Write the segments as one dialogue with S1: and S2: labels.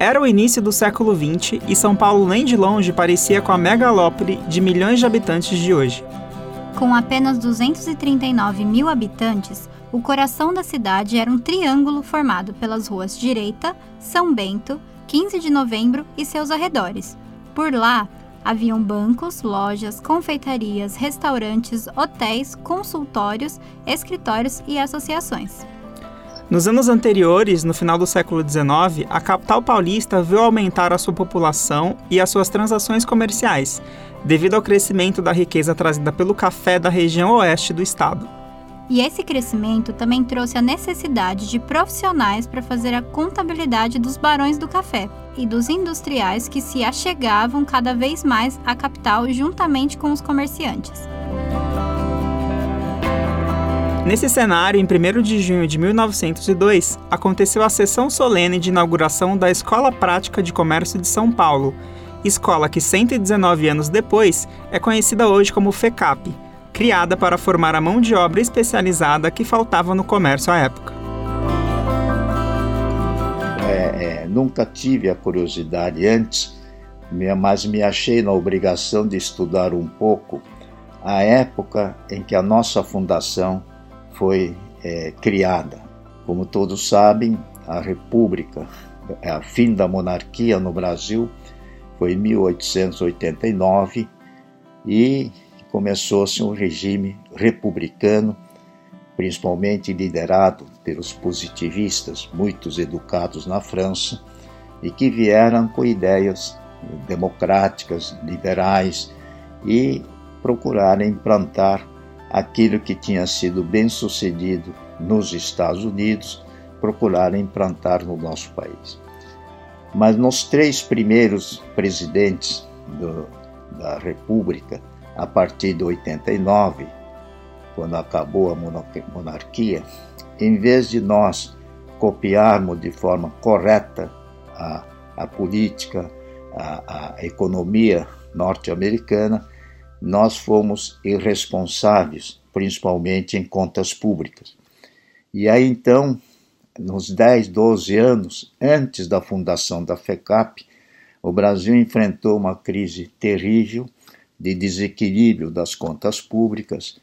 S1: Era o início do século XX e São Paulo nem de longe parecia com a megalópole de milhões de habitantes de hoje.
S2: Com apenas 239 mil habitantes, o coração da cidade era um triângulo formado pelas ruas Direita, São Bento, 15 de Novembro e seus arredores. Por lá, haviam bancos, lojas, confeitarias, restaurantes, hotéis, consultórios, escritórios e associações.
S1: Nos anos anteriores, no final do século XIX, a capital paulista viu aumentar a sua população e as suas transações comerciais, devido ao crescimento da riqueza trazida pelo café da região oeste do estado.
S2: E esse crescimento também trouxe a necessidade de profissionais para fazer a contabilidade dos barões do café e dos industriais que se achegavam cada vez mais à capital juntamente com os comerciantes.
S1: Nesse cenário, em 1 de junho de 1902, aconteceu a sessão solene de inauguração da Escola Prática de Comércio de São Paulo, escola que 119 anos depois é conhecida hoje como FECAP, criada para formar a mão de obra especializada que faltava no comércio à época.
S3: É, é, nunca tive a curiosidade antes, mas me achei na obrigação de estudar um pouco a época em que a nossa fundação foi é, criada. Como todos sabem, a República, é a fim da monarquia no Brasil, foi em 1889 e começou-se um regime republicano, principalmente liderado pelos positivistas, muitos educados na França, e que vieram com ideias democráticas, liberais e procuraram implantar aquilo que tinha sido bem sucedido nos Estados Unidos, procuraram implantar no nosso país. Mas nos três primeiros presidentes do, da República, a partir de 89, quando acabou a monarquia, em vez de nós copiarmos de forma correta a, a política, a, a economia norte-americana, nós fomos irresponsáveis, principalmente em contas públicas. E aí então, nos 10, 12 anos antes da fundação da FECAP, o Brasil enfrentou uma crise terrível de desequilíbrio das contas públicas,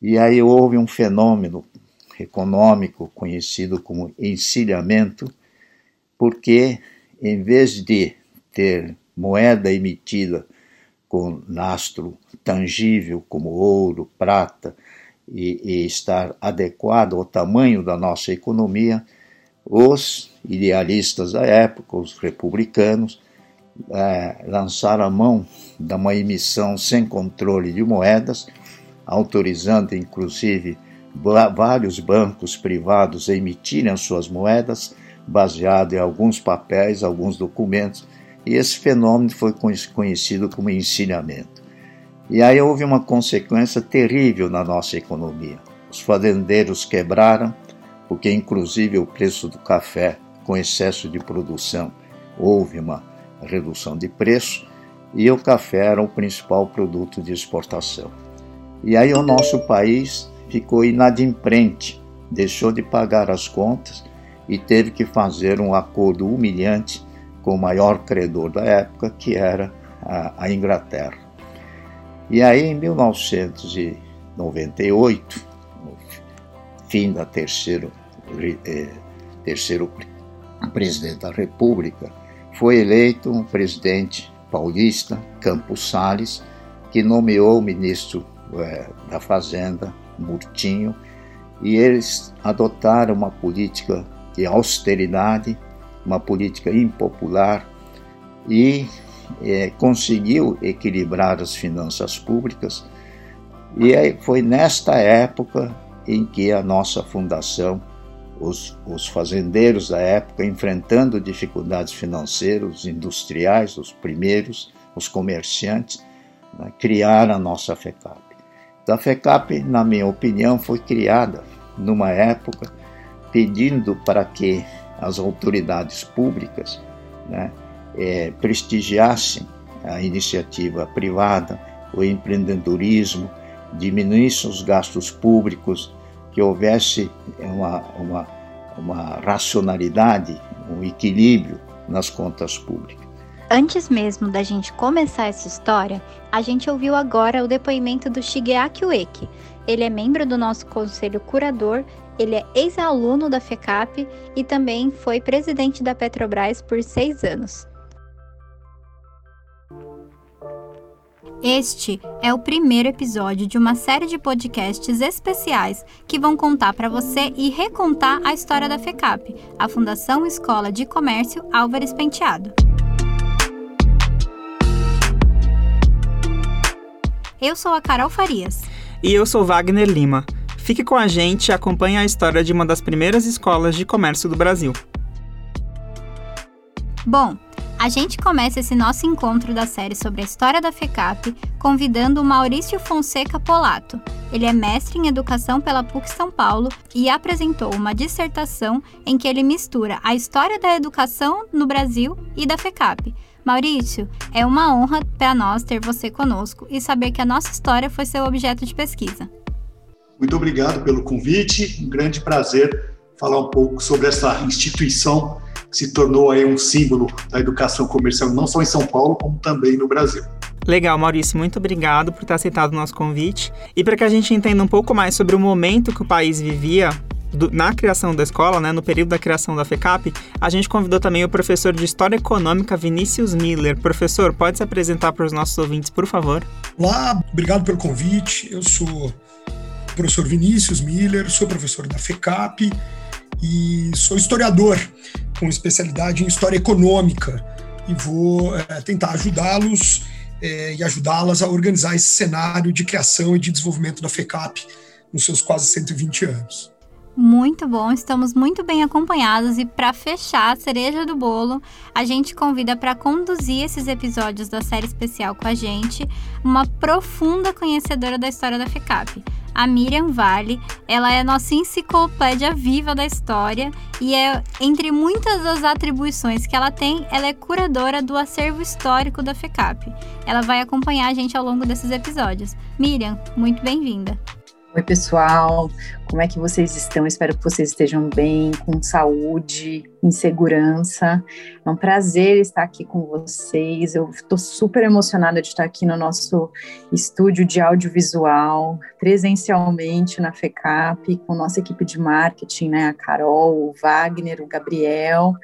S3: e aí houve um fenômeno econômico conhecido como encilhamento, porque em vez de ter moeda emitida com lastro tangível como ouro, prata, e, e, estar adequado ao tamanho da nossa economia, os idealistas da época, os republicanos, é, lançaram a mão de uma emissão sem controle de moedas, autorizando inclusive vários bancos privados a emitirem as suas moedas, baseado em alguns papéis, alguns documentos, e esse fenômeno foi conhecido como encilhamento. E aí houve uma consequência terrível na nossa economia. Os fazendeiros quebraram, porque inclusive o preço do café, com excesso de produção, houve uma redução de preço, e o café era o principal produto de exportação. E aí o nosso país ficou inadimplente, deixou de pagar as contas e teve que fazer um acordo humilhante com o maior credor da época, que era a, a Inglaterra. E aí, em 1998, no fim da terceiro, eh, terceiro presidente da República, foi eleito um presidente paulista, Campos Salles, que nomeou o ministro eh, da Fazenda, Murtinho, e eles adotaram uma política de austeridade uma política impopular e é, conseguiu equilibrar as finanças públicas. E foi nesta época em que a nossa fundação, os, os fazendeiros da época, enfrentando dificuldades financeiras, industriais, os primeiros, os comerciantes, né, criaram a nossa FECAP. Então, a FECAP, na minha opinião, foi criada numa época pedindo para que as autoridades públicas né, é, prestigiassem a iniciativa privada, o empreendedorismo, diminuíssem os gastos públicos, que houvesse uma, uma, uma racionalidade, um equilíbrio nas contas públicas.
S2: Antes mesmo da gente começar essa história, a gente ouviu agora o depoimento do Shigeaki Ueki. Ele é membro do nosso conselho curador, ele é ex-aluno da FECAP e também foi presidente da Petrobras por seis anos. Este é o primeiro episódio de uma série de podcasts especiais que vão contar para você e recontar a história da FECAP, a Fundação Escola de Comércio Álvares Penteado. Eu sou a Carol Farias.
S1: E eu sou Wagner Lima. Fique com a gente e acompanhe a história de uma das primeiras escolas de comércio do Brasil.
S2: Bom, a gente começa esse nosso encontro da série sobre a história da FECAP convidando o Maurício Fonseca Polato. Ele é mestre em educação pela PUC São Paulo e apresentou uma dissertação em que ele mistura a história da educação no Brasil e da FECAP, Maurício, é uma honra para nós ter você conosco e saber que a nossa história foi seu objeto de pesquisa.
S4: Muito obrigado pelo convite, um grande prazer falar um pouco sobre essa instituição que se tornou aí um símbolo da educação comercial, não só em São Paulo, como também no Brasil.
S1: Legal, Maurício, muito obrigado por ter aceitado o nosso convite. E para que a gente entenda um pouco mais sobre o momento que o país vivia do, na criação da escola, né, no período da criação da FECAP, a gente convidou também o professor de História Econômica Vinícius Miller. Professor, pode se apresentar para os nossos ouvintes, por favor?
S5: Olá, obrigado pelo convite. Eu sou professor Vinícius Miller, sou professor da FECAP e sou historiador com especialidade em História Econômica e vou é, tentar ajudá-los é, e ajudá-las a organizar esse cenário de criação e de desenvolvimento da FECAP nos seus quase 120 anos
S2: muito bom, estamos muito bem acompanhados e para fechar a cereja do bolo, a gente convida para conduzir esses episódios da série especial com a gente uma profunda conhecedora da história da FECAP. A Miriam Vale, ela é nossa enciclopédia viva da história e é entre muitas das atribuições que ela tem, ela é curadora do acervo histórico da FECAP. Ela vai acompanhar a gente ao longo desses episódios. Miriam, muito bem-vinda.
S6: Oi, pessoal. Como é que vocês estão? Espero que vocês estejam bem, com saúde, em segurança. É um prazer estar aqui com vocês. Eu estou super emocionada de estar aqui no nosso estúdio de audiovisual, presencialmente na FECAP, com nossa equipe de marketing, né? A Carol, o Wagner, o Gabriel.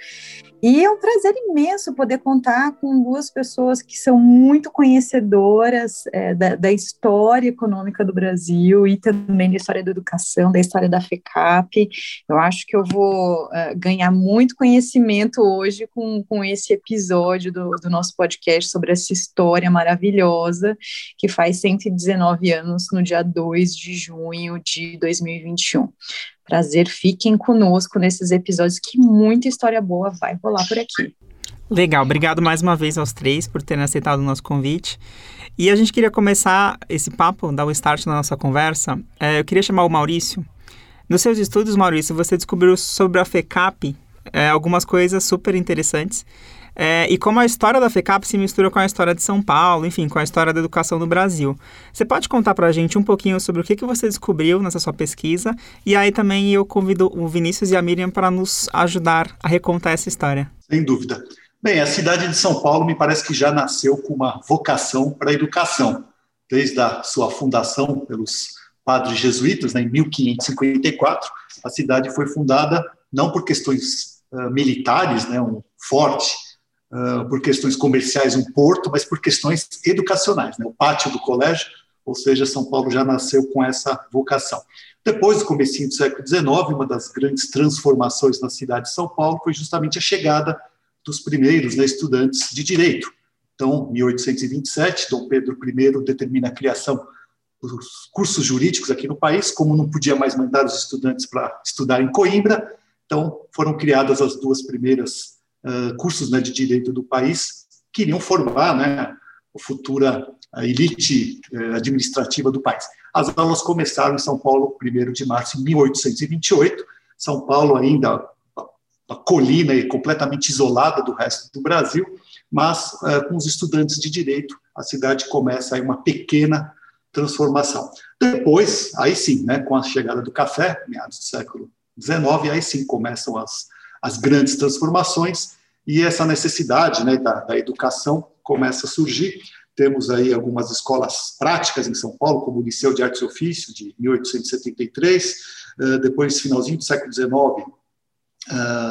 S6: E é um prazer imenso poder contar com duas pessoas que são muito conhecedoras é, da, da, história econômica do Brasil e também da história da educação, da história da FECAP. Eu acho que eu vou uh, ganhar muito conhecimento hoje com, com esse episódio do, do nosso podcast sobre essa história maravilhosa que faz 119 anos no dia 2 de junho de 2021. Prazer, fiquem conosco nesses episódios que muita história boa vai rolar por aqui.
S1: Legal, obrigado mais uma vez aos três por terem aceitado o nosso convite. E a gente queria começar esse papo, dar o start na nossa conversa. É, eu queria chamar o Maurício. Nos seus estudos, Maurício, você descobriu sobre a FECAP é, algumas coisas super interessantes. É, e como a história da FECAP se mistura com a história de São Paulo, enfim, com a história da educação no Brasil. Você pode contar para a gente um pouquinho sobre o que, que você descobriu nessa sua pesquisa? E aí também eu convido o Vinícius e a Miriam para nos ajudar a recontar essa história.
S4: Sem dúvida. Bem, a cidade de São Paulo me parece que já nasceu com uma vocação para a educação. Desde a sua fundação pelos padres jesuítas, né, em 1554, a cidade foi fundada não por questões uh, militares, né, um forte por questões comerciais um porto, mas por questões educacionais, né? o pátio do colégio, ou seja, São Paulo já nasceu com essa vocação. Depois do comecinho do século XIX, uma das grandes transformações na cidade de São Paulo foi justamente a chegada dos primeiros né, estudantes de direito. Então, 1827, Dom Pedro I determina a criação dos cursos jurídicos aqui no país, como não podia mais mandar os estudantes para estudar em Coimbra, então foram criadas as duas primeiras uh, cursos né, de direito do país que iriam formar né, a futura elite administrativa do país. As aulas começaram em São Paulo, 1 de março de 1828. São Paulo ainda uma colina e completamente isolada do resto do Brasil, mas uh, com os estudantes de direito, a cidade começa aí uma pequena transformação. Depois, aí sim, né, com a chegada do café, meados do século XIX, aí sim começam as, as grandes transformações e essa necessidade né, da, da educação começa a surgir. Temos aí algumas escolas práticas em São Paulo, como o Liceu de Artes e Ofício, de 1873, depois, finalzinho do século XIX,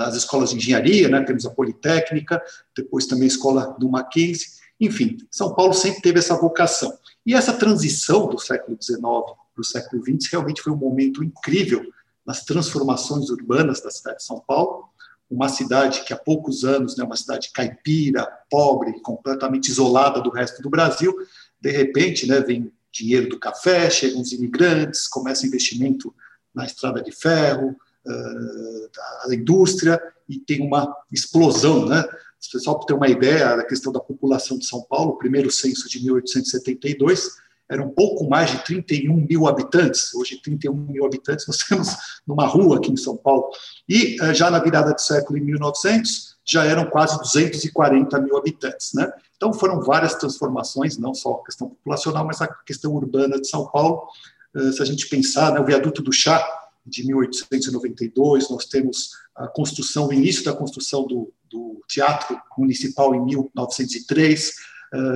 S4: as escolas de engenharia, né, temos a Politécnica, depois também a escola do Mackenzie, enfim, São Paulo sempre teve essa vocação. E essa transição do século XIX para o século XX realmente foi um momento incrível nas transformações urbanas da cidade de São Paulo, uma cidade que há poucos anos, né, uma cidade caipira, pobre, completamente isolada do resto do Brasil, de repente, né, vem dinheiro do café, chegam os imigrantes, começa investimento na estrada de ferro, uh, da indústria, e tem uma explosão, né? Só para ter uma ideia da questão da população de São Paulo, o primeiro censo de 1872 eram pouco mais de 31 mil habitantes, hoje 31 mil habitantes nós temos numa rua aqui em São Paulo, e eh, já na virada do século em 1900 já eram quase 240 mil habitantes. Né? Então foram várias transformações, não só a questão populacional, mas a questão urbana de São Paulo. Eh, se a gente pensar, né, o viaduto do Chá, de 1892, nós temos a construção, o início da construção do, do Teatro Municipal em 1903,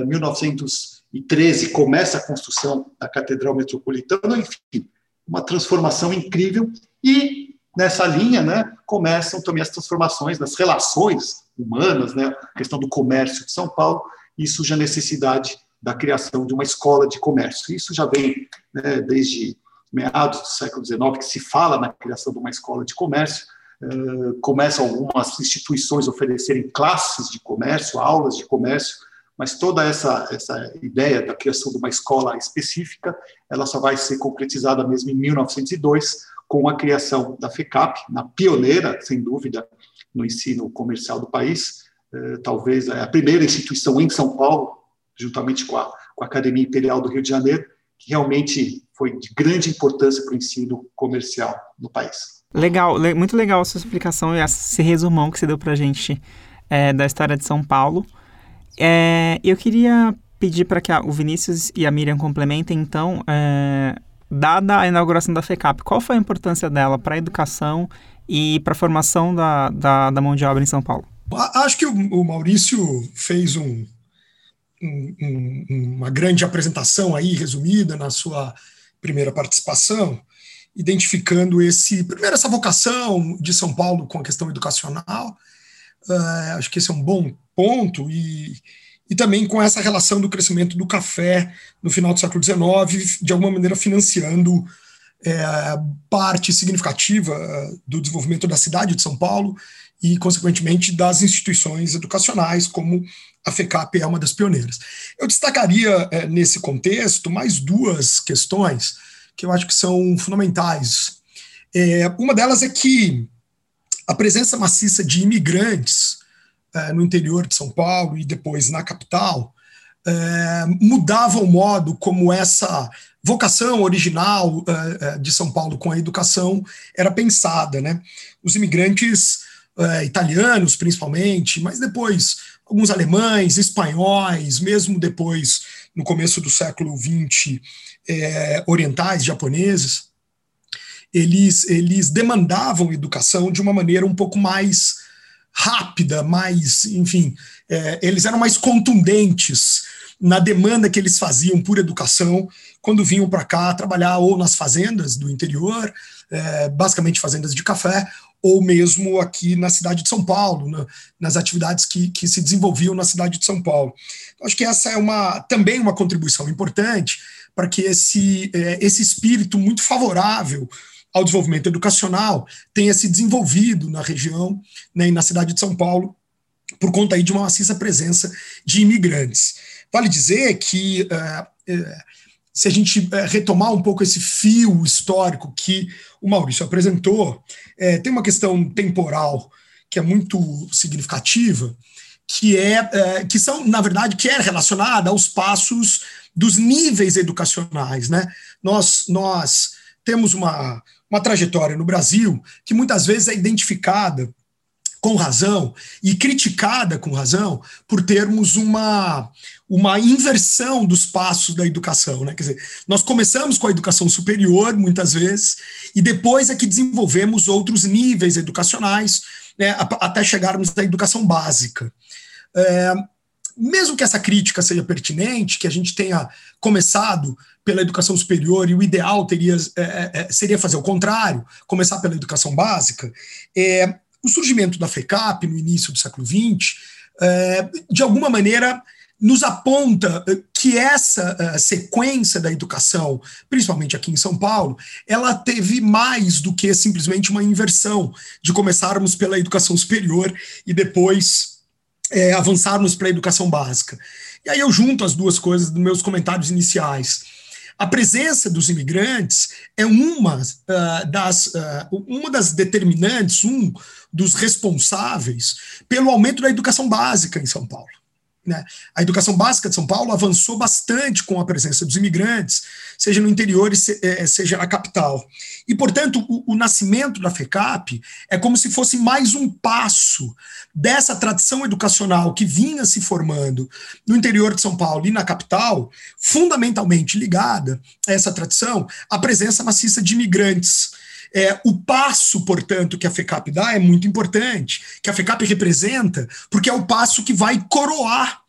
S4: 1900 2013 começa a construção da Catedral Metropolitana, enfim, uma transformação incrível e nessa linha, né, começam também as transformações das relações humanas, né, a questão do comércio de São Paulo, isso já é necessidade da criação de uma escola de comércio. Isso já vem né, desde meados do século XIX que se fala na criação de uma escola de comércio. Uh, começam algumas instituições a oferecerem classes de comércio, aulas de comércio, mas toda essa, essa ideia da criação de uma escola específica, ela só vai ser concretizada mesmo em 1902, com a criação da FECAP, na pioneira, sem dúvida, no ensino comercial do país, uh, talvez a primeira instituição em São Paulo, juntamente com a, com a Academia Imperial do Rio de Janeiro, que realmente foi de grande importância para o ensino comercial no país.
S1: Legal, muito legal a sua explicação e esse resumão que você deu para a gente é, da história de São Paulo. É, eu queria pedir para que a, o Vinícius e a Miriam complementem, então, é, dada a inauguração da FECAP, qual foi a importância dela para a educação e para a formação da, da, da, mão de obra em São Paulo?
S5: Acho que o, o Maurício fez um, um, um, uma grande apresentação aí, resumida, na sua primeira participação, identificando esse primeiro essa vocação de São Paulo com a questão educacional. Uh, acho que esse é um bom ponto e, e também com essa relação do crescimento do café no final do século XIX, de alguma maneira financiando é, parte significativa do desenvolvimento da cidade de São Paulo e, consequentemente, das instituições educacionais, como a FECAP é uma das pioneiras. Eu destacaria, é, nesse contexto, mais duas questões que eu acho que são fundamentais. É, uma delas é que a presença maciça de imigrantes é, no interior de São Paulo e depois na capital é, mudava o modo como essa vocação original é, de São Paulo com a educação era pensada. Né? Os imigrantes italianos, principalmente, mas depois alguns alemães, espanhóis, mesmo depois, no começo do século XX, orientais, japoneses, eles, eles demandavam educação de uma maneira um pouco mais rápida, mais, enfim, é, eles eram mais contundentes na demanda que eles faziam por educação quando vinham para cá trabalhar ou nas fazendas do interior, é, basicamente fazendas de café, ou mesmo aqui na cidade de São Paulo, na, nas atividades que, que se desenvolviam na cidade de São Paulo. Então, acho que essa é uma, também uma contribuição importante para que esse, é, esse espírito muito favorável ao desenvolvimento educacional tenha se desenvolvido na região né, e na cidade de São Paulo, por conta aí de uma maciça presença de imigrantes. Vale dizer que é, é, se a gente é, retomar um pouco esse fio histórico que o Maurício apresentou, tem uma questão temporal que é muito significativa, que é, que são, na verdade, que é relacionada aos passos dos níveis educacionais. Né? Nós, nós temos uma, uma trajetória no Brasil que muitas vezes é identificada com razão e criticada com razão por termos uma, uma inversão dos passos da educação. Né? Quer dizer, nós começamos com a educação superior, muitas vezes, e depois é que desenvolvemos outros níveis educacionais, né, até chegarmos à educação básica. É, mesmo que essa crítica seja pertinente, que a gente tenha começado pela educação superior e o ideal teria, é, é, é seria fazer o contrário, começar pela educação básica, é, o surgimento da FECAP no início do século XX, é, de alguma maneira, nos aponta eh, que essa sequência da educação, principalmente aqui em São Paulo, ela teve mais do que simplesmente uma inversão de começarmos pela educação superior e depois é, avançarmos para a educação básica. E aí eu junto as duas coisas nos meus comentários iniciais. A presença dos imigrantes é uma, uh, das, uh, uma das determinantes, um dos responsáveis pelo aumento da educação básica em São Paulo. Né? A educação básica de São Paulo avançou bastante com a presença dos imigrantes, seja no interior, é, seja na capital. E, portanto, o, o, nascimento da FECAP é como se fosse mais um passo dessa tradição educacional que vinha se formando no interior de São Paulo e na capital, fundamentalmente ligada a essa tradição, a presença maciça de imigrantes é, o passo, portanto, que a FECAP dá é muito importante, que a FECAP representa, porque é o passo que vai coroar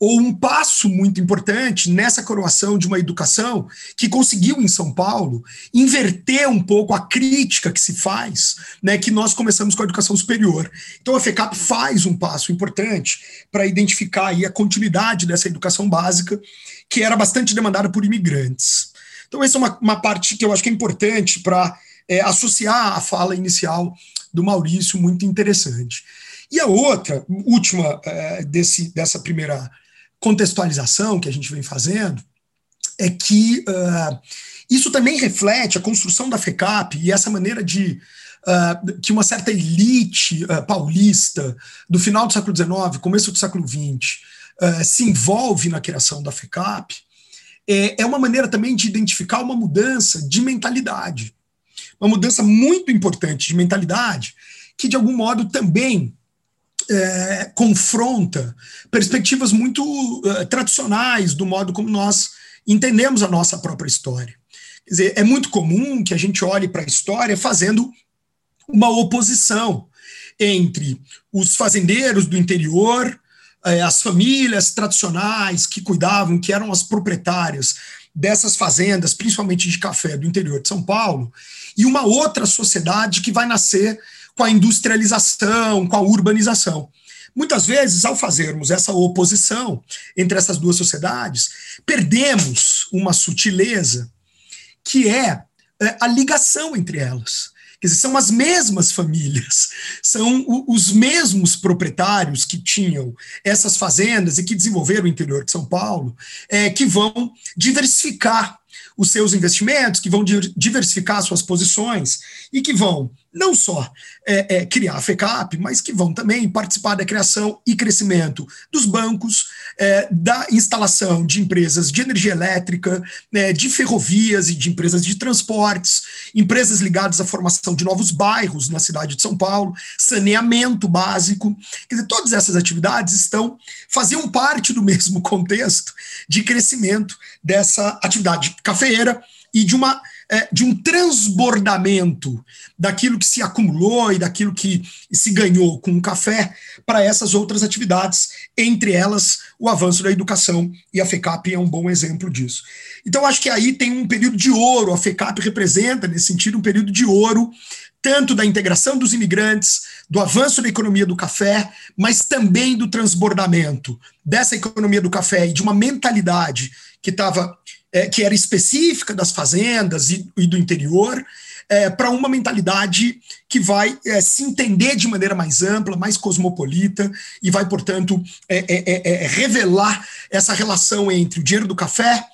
S5: ou um passo muito importante nessa coroação de uma educação que conseguiu em São Paulo inverter um pouco a crítica que se faz, né, que nós começamos com a educação superior. Então a FECAP faz um passo importante para identificar aí a continuidade dessa educação básica que era bastante demandada por imigrantes. Então essa é uma, uma parte que eu acho que é importante para é, associar a fala inicial do Maurício, muito interessante. E a outra, última é, desse, dessa primeira contextualização que a gente vem fazendo, é que uh, isso também reflete a construção da FECAP e essa maneira de uh, que uma certa elite uh, paulista do final do século XIX, começo do século XX, se envolve na criação da FECAP, é, é uma maneira também de identificar uma mudança de mentalidade uma mudança muito importante de mentalidade, que de algum modo também é, confronta perspectivas muito uh, tradicionais do modo como nós entendemos a nossa própria história. Quer dizer, é muito comum que a gente olhe para a história fazendo uma oposição entre os fazendeiros do interior, é, as famílias tradicionais que cuidavam, que eram as proprietárias dessas fazendas, principalmente de café do interior de São Paulo, e uma outra sociedade que vai nascer com a industrialização, com a urbanização. Muitas vezes, ao fazermos essa oposição entre essas duas sociedades, perdemos uma sutileza que é, é a ligação entre elas. Quer dizer, são as mesmas famílias, são os mesmos proprietários que tinham essas fazendas e que desenvolveram o interior de São Paulo, é, que vão diversificar os seus investimentos, que vão diversificar suas posições e que vão não só é, é, criar a FECAP, mas que vão também participar da criação e crescimento dos bancos, é, da instalação de empresas de energia elétrica, né, de ferrovias e de empresas de transportes, empresas ligadas à formação de novos bairros na cidade de São Paulo, saneamento básico. Quer dizer, todas essas atividades estão faziam parte do mesmo contexto de crescimento dessa atividade cafeeira e de uma é, de um transbordamento daquilo que se acumulou e daquilo que se ganhou com o café para essas outras atividades, entre elas o avanço da educação, e a FECAP é um bom exemplo disso. Então, acho que aí tem um período de ouro, a FECAP representa, nesse sentido, um período de ouro tanto da integração dos imigrantes, do avanço da economia do café, mas também do transbordamento dessa economia do café e de uma mentalidade que estava é, que era específica das fazendas e, e do interior, é, para uma mentalidade que vai é, se entender de maneira mais ampla, mais cosmopolita, e vai, portanto, é, é, é, revelar essa relação entre o dinheiro do café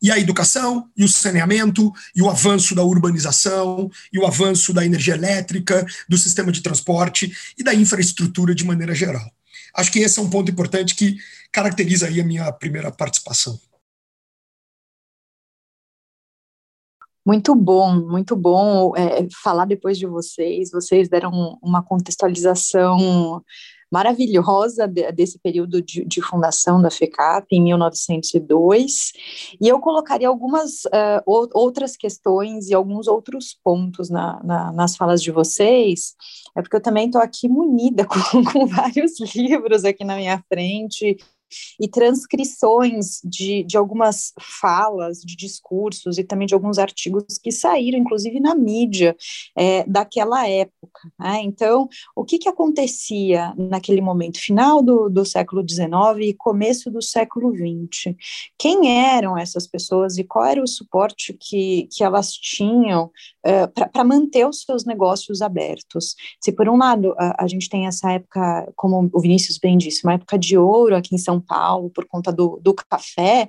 S5: e a educação, e o saneamento, e o avanço da urbanização, e o avanço da energia elétrica, do sistema de transporte e da infraestrutura de maneira geral. Acho que esse é um ponto importante que caracteriza aí a minha primeira participação.
S6: Muito bom, muito bom é, falar depois de vocês. Vocês deram uma contextualização maravilhosa de, desse período de, de, fundação da FECAP em 1902, e eu colocaria algumas uh, outras questões e alguns outros pontos na, na, nas falas de vocês, é porque eu também estou aqui munida com, com vários livros aqui na minha frente, e transcrições de, de algumas falas, de discursos e também de alguns artigos que saíram, inclusive na mídia é, daquela época. Né? Então, o que, que acontecia naquele momento, final do, do século XIX e começo do século XX? Quem eram essas pessoas e qual era o suporte que, que elas tinham é, para manter os seus negócios abertos? Se, por um lado, a, a gente tem essa época, como o Vinícius bem disse, uma época de ouro aqui em São Paulo por conta do, do café,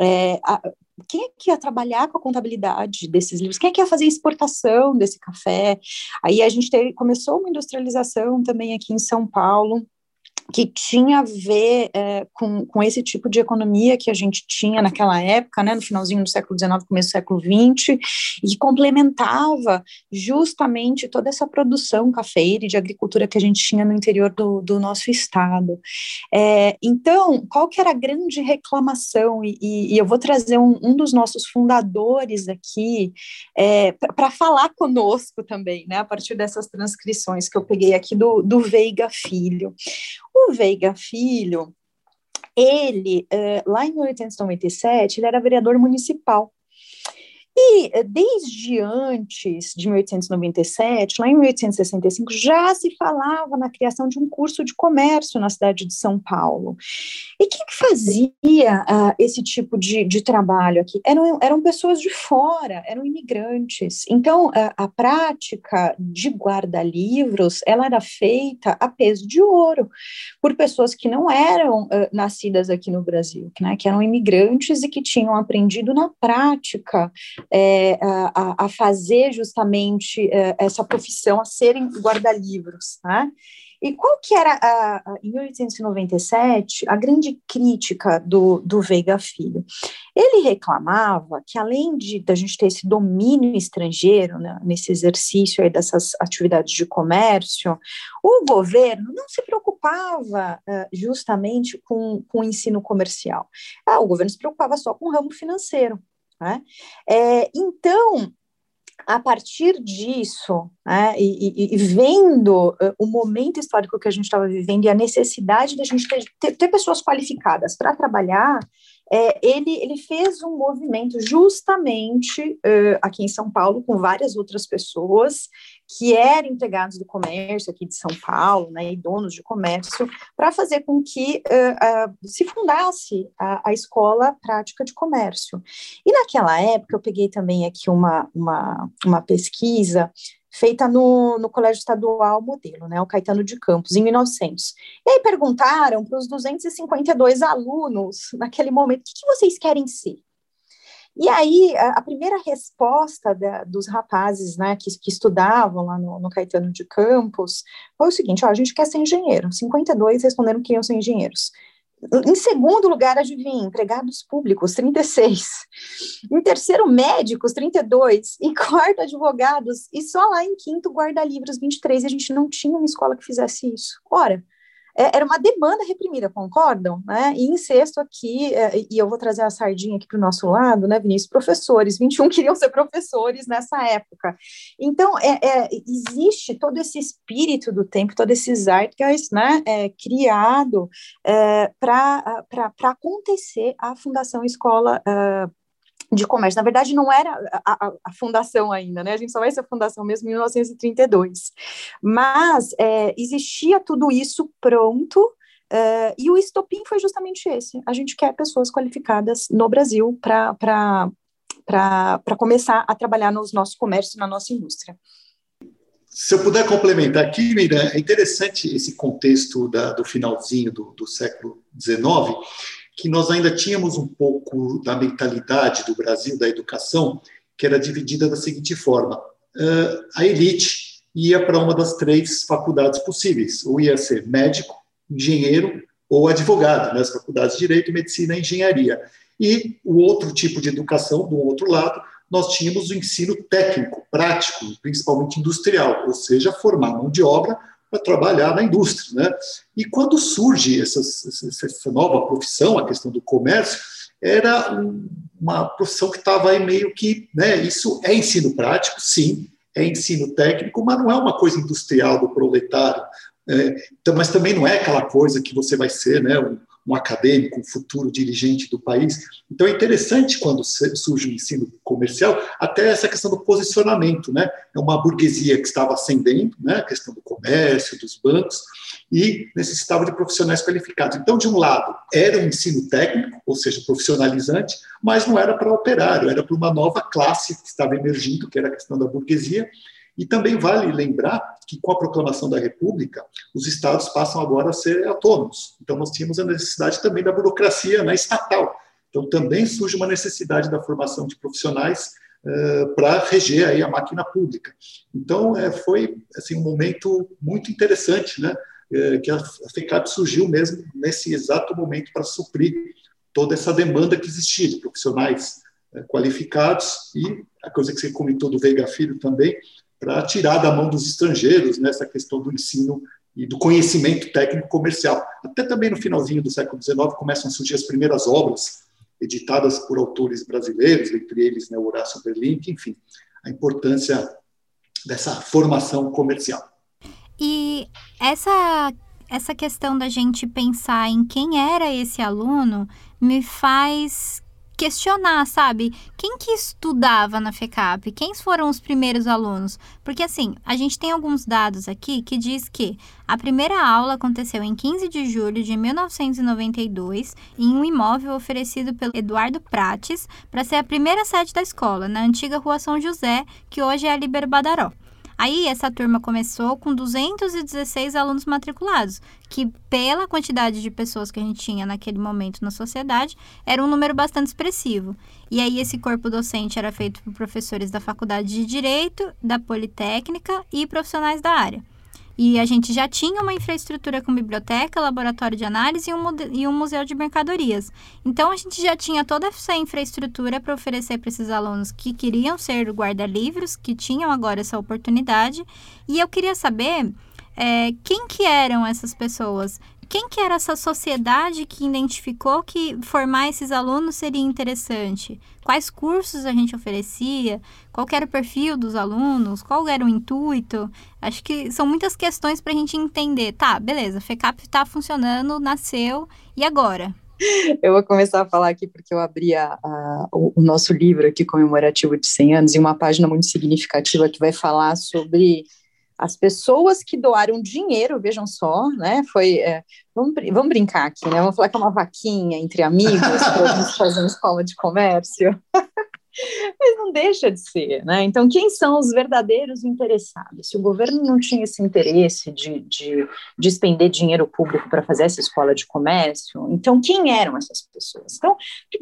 S6: é, a, quem é que ia trabalhar com a contabilidade desses livros? Quem é que ia fazer exportação desse café? Aí a gente teve, começou uma industrialização também aqui em São Paulo, que tinha a ver é, com, com esse tipo de economia que a gente tinha naquela época, né, no finalzinho do século XIX, começo do século XX, e complementava justamente toda essa produção cafeira e de agricultura que a gente tinha no interior do, do nosso estado. É, então, qual que era a grande reclamação? E, e, e eu vou trazer um, um, dos nossos fundadores aqui é, para falar conosco também, né, a partir dessas transcrições que eu peguei aqui do, do Veiga Filho. O Veiga Filho, ele, eh, lá em 1897, ele era vereador municipal. E eh, desde antes de 1897, lá em 1865, já se falava na criação de um curso de comércio na cidade de São Paulo. E quem fazia uh, esse tipo de, de trabalho aqui? Eram, eram pessoas de fora, eram imigrantes. Então, a, a prática de guarda-livros, ela era feita a peso de ouro, por pessoas que não eram uh, nascidas aqui no Brasil, né, que eram imigrantes e que tinham aprendido na prática é, a, a, fazer justamente é, essa profissão, a serem guarda-livros, né? E qual que era, a, a, em 1897, a grande crítica do, do Veiga Filho? Ele reclamava que, além de da gente ter esse domínio estrangeiro né, nesse exercício aí dessas atividades de comércio, o governo não se preocupava uh, justamente com, com o ensino comercial. Ah, o governo se preocupava só com o ramo financeiro. Né? É, então, a partir disso, né, e, e, vendo uh, o momento histórico que a gente estava vivendo e a necessidade da gente ter, ter pessoas qualificadas para trabalhar, é, ele, ele fez um movimento justamente uh, aqui em São Paulo com várias outras pessoas que eram empregados do comércio aqui de São Paulo, né, e donos de comércio, para fazer com que uh, uh, se fundasse a, a, escola prática de comércio. E naquela época eu peguei também aqui uma, uma, uma pesquisa feita no, no Colégio Estadual Modelo, né, o Caetano de Campos, em 1900. E aí perguntaram para os 252 alunos, naquele momento, o que, que vocês querem ser? E aí, a, primeira resposta da, dos rapazes né, que, que estudavam lá no, no, Caetano de Campos foi o seguinte: ó, a gente quer ser engenheiro. 52 responderam que iam ser engenheiros. Em segundo lugar, adivinha, empregados públicos, 36. Em terceiro, médicos, 32. E quarto, advogados. E só lá em quinto, guarda-livros, 23. E a gente não tinha uma escola que fizesse isso. Ora, é, era uma demanda reprimida, concordam? Né? E sexto aqui, é, e eu vou trazer a sardinha aqui para o nosso lado, né, Vinícius? Professores, 21 queriam ser professores nessa época. Então, é, é, existe todo esse espírito do tempo, todo esse zeitgeist, né, é, criado é, para acontecer a Fundação Escola uh, de comércio. Na verdade, não era a, a, a, fundação ainda, né? A gente só vai ser a fundação mesmo em 1932. Mas é, existia tudo isso pronto. É, e o estopim foi justamente esse. A gente quer pessoas qualificadas no Brasil para começar a trabalhar nos nossos comércios, na nossa indústria.
S4: Se eu puder complementar aqui, Mira, é interessante esse contexto da, do finalzinho do, do século XIX, que nós ainda tínhamos um pouco da mentalidade do Brasil, da educação, que era dividida da seguinte forma: a elite ia para uma das três faculdades possíveis, ou ia ser médico, engenheiro ou advogado, nas né, faculdades de Direito, Medicina e Engenharia. E o outro tipo de educação, do outro lado, nós tínhamos o ensino técnico, prático, principalmente industrial, ou seja, formar mão de obra para trabalhar na indústria. Né? E quando surge essa, nova profissão, a questão do comércio, era uma profissão que estava aí meio que, né, isso é ensino prático, sim, é ensino técnico, mas não é uma coisa industrial do proletário. É, então, mas também não é aquela coisa que você vai ser né, um, um acadêmico, um futuro dirigente do país. Então é interessante quando surge o ensino comercial, até essa questão do posicionamento, né? É uma burguesia que estava ascendendo, né? A questão do comércio, dos bancos, e necessitava de profissionais qualificados. Então, de um lado, era um ensino técnico, ou seja, profissionalizante, mas não era para operário, era para uma nova classe que estava emergindo, que era a questão da burguesia, e também vale lembrar que, com a proclamação da República, os estados passam agora a ser autônomos. Então, nós tínhamos a necessidade também da burocracia né, estatal. Então, também surge uma necessidade da formação de profissionais uh, para reger aí a máquina pública. Então, é, foi assim, um momento muito interessante, né, é, que a FECAP surgiu mesmo nesse exato momento para suprir toda essa demanda que existia de profissionais qualificados e a coisa que você comentou do Veiga Filho também, para tirar da mão dos estrangeiros nessa né, questão do ensino e do conhecimento técnico comercial. Até também no finalzinho do século XIX começam a surgir as primeiras obras editadas por autores brasileiros, entre eles né, Horácio Berlink, enfim, a importância dessa formação comercial.
S2: E essa essa questão da gente pensar em quem era esse aluno me faz questionar, sabe? Quem que estudava na FECAP? Quem foram os primeiros alunos? Porque assim, a gente tem alguns dados aqui que diz que a primeira aula aconteceu em 15 de julho de 1992 em um imóvel oferecido pelo Eduardo Prates para ser a primeira sede da escola, na antiga Rua São José, que hoje é a Libero Badaró. Aí essa turma começou com 216 alunos matriculados, que pela quantidade de pessoas que a gente tinha naquele momento na sociedade, era um número bastante expressivo. E aí esse corpo docente era feito por professores da Faculdade de Direito, da Politécnica e profissionais da área. E a gente já tinha uma infraestrutura com biblioteca, laboratório de análise e um, e um museu de mercadorias. Então, a gente já tinha toda essa infraestrutura para oferecer para esses alunos que queriam ser guarda-livros, que tinham agora essa oportunidade. E eu queria saber é, quem que eram essas pessoas? Quem que era essa sociedade que identificou que formar esses alunos seria interessante? Quais cursos a gente oferecia? Qual era o perfil dos alunos? Qual era o intuito? Acho que são muitas questões para a gente entender. Tá, beleza, FECAP está funcionando, nasceu, e agora?
S6: Eu vou começar a falar aqui porque eu abri a, a, o, o nosso livro aqui comemorativo de 100 anos em uma página muito significativa que vai falar sobre as pessoas que doaram dinheiro, vejam só, né? Foi. É, vamos, vamos brincar aqui, né? Vamos falar que é uma vaquinha entre amigos para fazer uma escola de comércio. Mas não deixa de ser, né? Então, quem são os verdadeiros interessados? Se o governo não tinha esse interesse de, de, de expender dinheiro público para fazer essa escola de comércio, então quem eram essas pessoas? Então,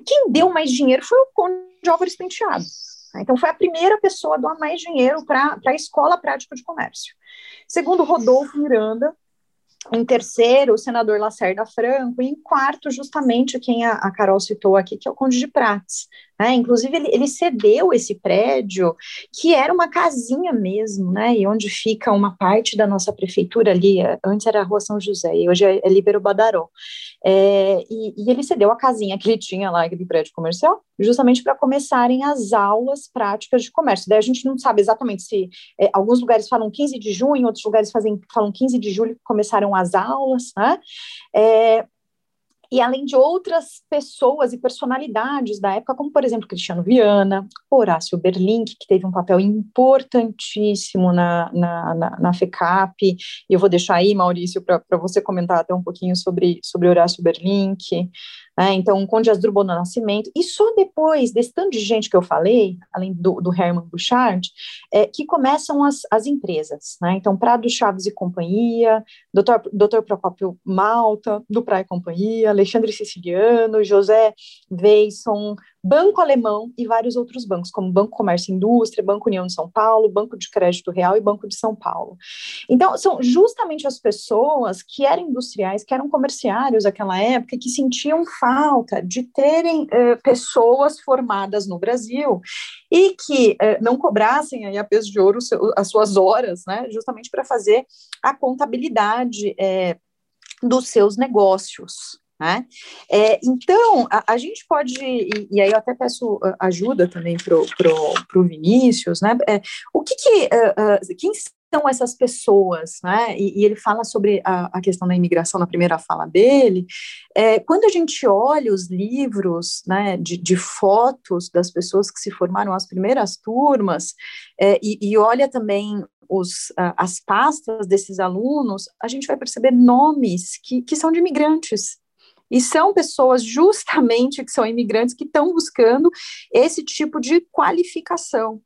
S6: quem deu mais dinheiro foi o Conde Álvares Penteado. Né? Então, foi a primeira pessoa a doar mais dinheiro para a Escola Prática de Comércio. Segundo Rodolfo Miranda, em terceiro, o senador Lacerda Franco, e em quarto, justamente quem a, a Carol citou aqui, que é o Conde de Prates. Né? Inclusive, ele, ele, cedeu esse prédio, que era uma casinha mesmo, né? e onde fica uma parte da nossa prefeitura ali, é, antes era a Rua São José, e hoje é, é Libero Badaró. É, e, e, ele cedeu a casinha que ele tinha lá, aquele prédio comercial, justamente para começarem as aulas práticas de comércio. Daí a gente não sabe exatamente se é, alguns lugares falam 15 de junho, outros lugares fazem, falam 15 de julho que começaram as aulas, né? E além de outras pessoas e personalidades da época, como por exemplo Cristiano Viana, Horácio Berlink, que teve um papel importantíssimo na, na, na, na FECAP, e eu vou deixar aí, Maurício, para você comentar até um pouquinho sobre, sobre Horácio Berlink, né? Então, o Conde Asdrubal do Nascimento, e só depois desse tanto de gente que eu falei, além do, do Herman Bouchard, é, que começam as, as empresas. Né? Então, Prado Chaves e Companhia, Dr. Dr. Procópio Malta, do Praia e Companhia, Alexandre Siciliano, José Veison, Banco Alemão e vários outros bancos, como Banco Comércio e Indústria, Banco União de São Paulo, Banco de Crédito Real e Banco de São Paulo. Então, são justamente as pessoas que eram industriais, que eram comerciários naquela época, que sentiam falta de terem eh, pessoas formadas no Brasil e que eh, não cobrassem aí a peso de ouro as suas horas, né, justamente para fazer a contabilidade eh, dos seus negócios. Né? É, então, a, a, gente pode, e, e, aí eu até peço ajuda também para o Vinícius, né? É, o que, que uh, uh, quem são essas pessoas, né? E, e ele fala sobre a, a, questão da imigração na primeira fala dele. É, quando a gente olha os livros, né, de, de, fotos das pessoas que se formaram as primeiras turmas é, e, e, olha também os, as pastas desses alunos, a gente vai perceber nomes que, que são de imigrantes, e são pessoas justamente que são imigrantes que estão buscando esse tipo de qualificação.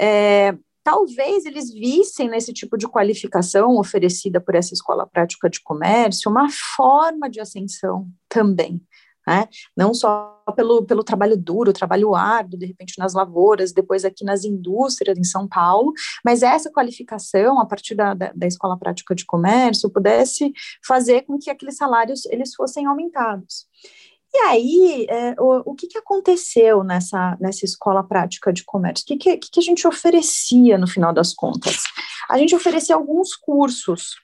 S6: É, talvez eles vissem nesse tipo de qualificação oferecida por essa escola prática de comércio uma forma de ascensão também. Né? Não só pelo, pelo trabalho duro, trabalho árduo, de repente nas lavouras, depois aqui nas indústrias em São Paulo, mas essa qualificação, a partir da, da, da escola prática de comércio, pudesse fazer com que aqueles salários eles fossem aumentados. E aí, é, o, o que, que aconteceu nessa, nessa escola prática de comércio? O que, que, que a gente oferecia no final das contas? A gente oferecia alguns cursos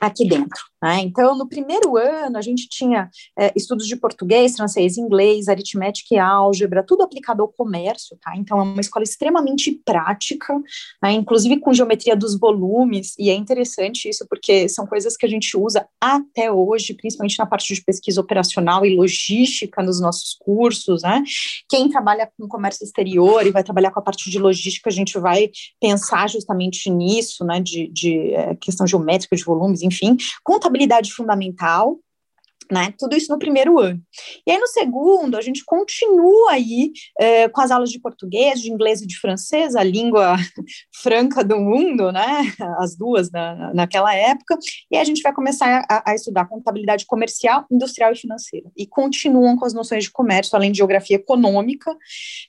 S6: aqui dentro. Né? Então, no primeiro ano, a gente tinha é, estudos de português, francês, inglês, aritmética e álgebra, tudo aplicado ao comércio, tá? Então, é uma escola extremamente prática, né? inclusive com geometria dos volumes, e é interessante isso, porque são coisas que a gente usa até hoje, principalmente na parte de pesquisa operacional e logística nos nossos cursos, né? Quem trabalha com comércio exterior e vai trabalhar com a parte de logística, a gente vai pensar justamente nisso, né? De, de é, questão geométrica de volumes, enfim, contabilidade fundamental, né? Tudo isso no primeiro ano. E aí, no segundo, a gente continua aí é, com as aulas de português, de inglês e de francês, a língua franca do mundo, né? As duas na, naquela época. E a gente vai começar a, a, estudar contabilidade comercial, industrial e financeira. E continuam com as noções de comércio, além de geografia econômica,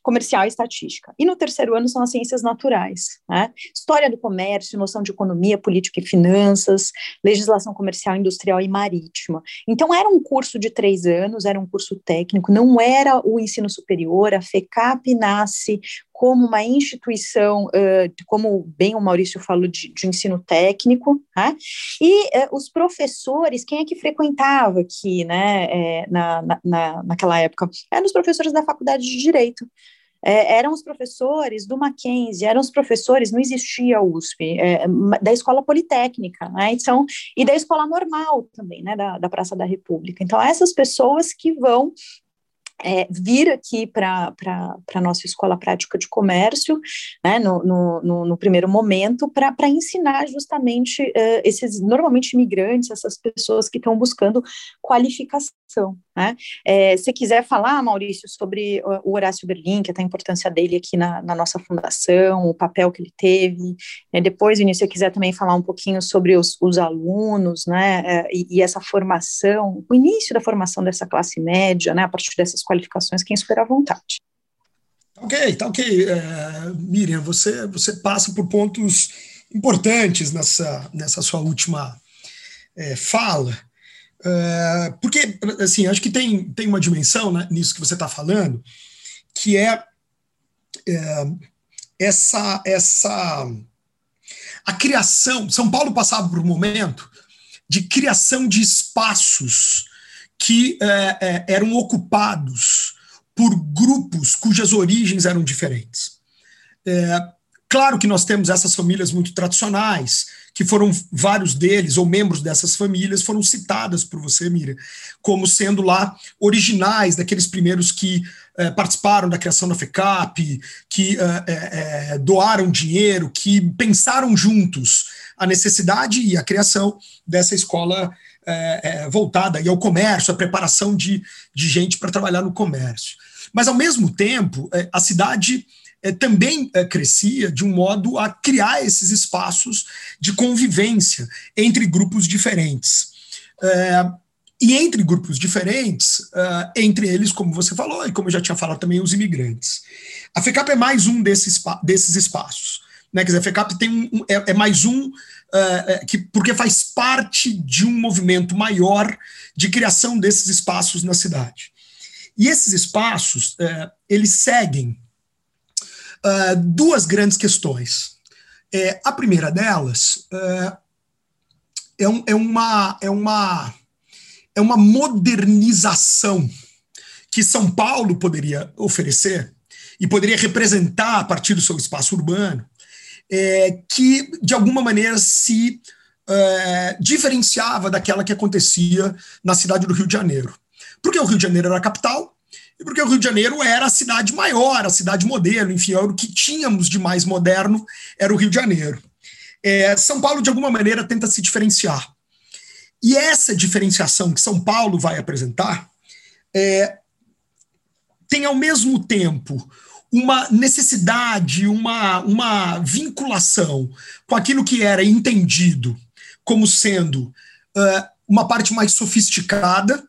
S6: comercial e estatística. E no terceiro ano são as ciências naturais, né? História do comércio, noção de economia, política e finanças, legislação comercial, industrial e marítima. Então, era um curso de três anos, era um curso técnico, não era o ensino superior, a FECAP nasce como uma instituição, uh, como bem o Maurício falou, de, de ensino técnico, né? e uh, os professores, quem é que frequentava aqui, né, é, na, na, naquela época? Eram os professores da faculdade de Direito, é, eram os professores do Mackenzie, eram os professores, não existia USP, é, da escola politécnica, né? Então, e da escola normal também, né? Da, da Praça da República. Então, essas pessoas que vão é, vir aqui para a nossa escola prática de comércio, né, no, no, no primeiro momento, para ensinar justamente uh, esses, normalmente imigrantes, essas pessoas que estão buscando qualificação. Né? É, se quiser falar, Maurício, sobre o Horácio Berlim, que é a importância dele aqui na, na nossa fundação, o papel que ele teve, né? depois, Vinícius, se quiser também falar um pouquinho sobre os, os alunos, né, é, e, e, essa formação, o início da formação dessa classe média, né, a partir dessas qualificações, quem espera à vontade.
S5: Ok, tá ok. É, Miriam, você, você passa por pontos importantes nessa, nessa sua última é, fala, é, porque, assim, acho que tem, tem uma dimensão né, nisso que você está falando, que é, é, essa, essa. A criação. São Paulo passava por um momento de criação de espaços que é, é eram ocupados por grupos cujas origens eram diferentes. É, claro que nós temos essas famílias muito tradicionais, que foram vários deles, ou membros dessas famílias, foram citadas por você, Miriam, como sendo lá originais daqueles primeiros que eh, participaram da criação da FECAP, que eh, eh, doaram dinheiro, que pensaram juntos a necessidade e a criação dessa escola voltada ao comércio, a preparação de, de gente para trabalhar no comércio. Mas, ao mesmo tempo, a cidade também é, crescia de um modo a criar esses espaços de convivência entre grupos diferentes. É, e entre grupos diferentes, entre eles, como você falou, e como eu já tinha falado também, os imigrantes. A FECAP é mais um desses, desses espaços. Né? Quer dizer, a FECAP tem um, é, é mais um, uh, que, porque faz parte de um movimento maior de criação desses espaços na cidade. E esses espaços, uh, eles seguem uh, duas grandes questões. É, a primeira delas uh, é, é, uma, é, uma, é uma modernização que São Paulo poderia oferecer e poderia representar a partir do seu espaço urbano, é, que de alguma maneira se é, diferenciava daquela que acontecia na cidade do Rio de Janeiro. Porque o Rio de Janeiro era a capital, e porque o Rio de Janeiro era a cidade maior, a cidade modelo, enfim, era o que tínhamos de mais moderno, era o Rio de Janeiro. É, São Paulo, de alguma maneira, tenta se diferenciar. E essa diferenciação que São Paulo vai apresentar é, tem, ao mesmo tempo, uma necessidade, uma, uma vinculação com aquilo que era entendido como sendo uh, uma parte mais sofisticada.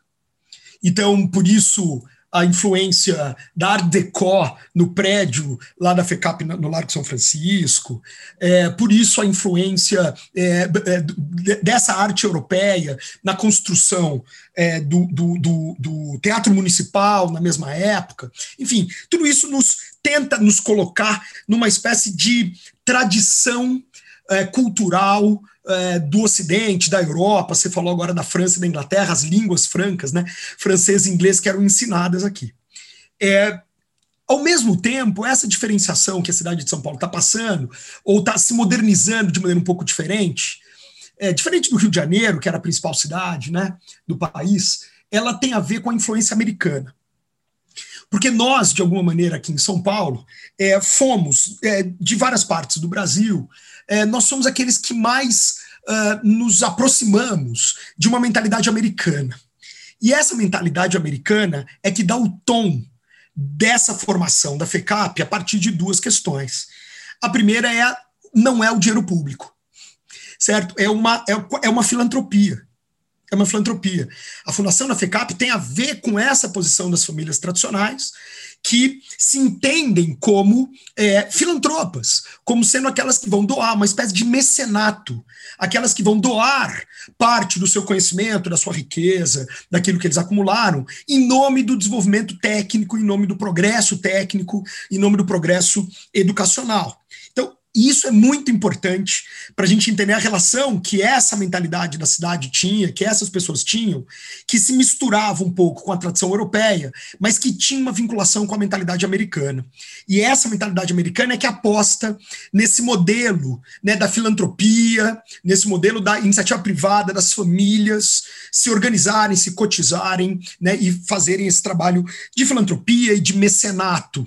S5: Então, por isso, a influência da Art Deco no prédio lá da FECAP no Largo São Francisco, é, por isso a influência é, é, dessa arte europeia na construção é, do, do, do, do, teatro municipal na mesma época. Enfim, tudo isso nos tenta nos colocar numa espécie de tradição é, cultural é, do Ocidente, da Europa, você falou agora da França e da Inglaterra, as línguas francas, né, francês e inglês, que eram ensinadas aqui. É, ao mesmo tempo, essa diferenciação que a cidade de São Paulo está passando, ou está se modernizando de maneira um pouco diferente, é, diferente do Rio de Janeiro, que era a principal cidade né, do país, ela tem a ver com a influência americana. Porque nós, de alguma maneira, aqui em São Paulo, é, fomos é, de várias partes do Brasil, é, nós somos aqueles que mais uh, nos aproximamos de uma mentalidade americana. E essa mentalidade americana é que dá o tom dessa formação da FECAP a partir de duas questões. A primeira é não é o dinheiro público, certo? É uma, é, é uma filantropia. É uma filantropia. A fundação da FECAP tem a ver com essa posição das famílias tradicionais que se entendem como é, filantropas, como sendo aquelas que vão doar, uma espécie de mecenato, aquelas que vão doar parte do seu conhecimento, da sua riqueza, daquilo que eles acumularam, em nome do desenvolvimento técnico, em nome do progresso técnico, em nome do progresso educacional. E isso é muito importante para a gente entender a relação que essa mentalidade da cidade tinha, que essas pessoas tinham, que se misturava um pouco com a tradição europeia, mas que tinha uma vinculação com a mentalidade americana. E essa mentalidade americana é que aposta nesse modelo né, da filantropia, nesse modelo da iniciativa privada, das famílias se organizarem, se cotizarem né, e fazerem esse trabalho de filantropia e de mecenato.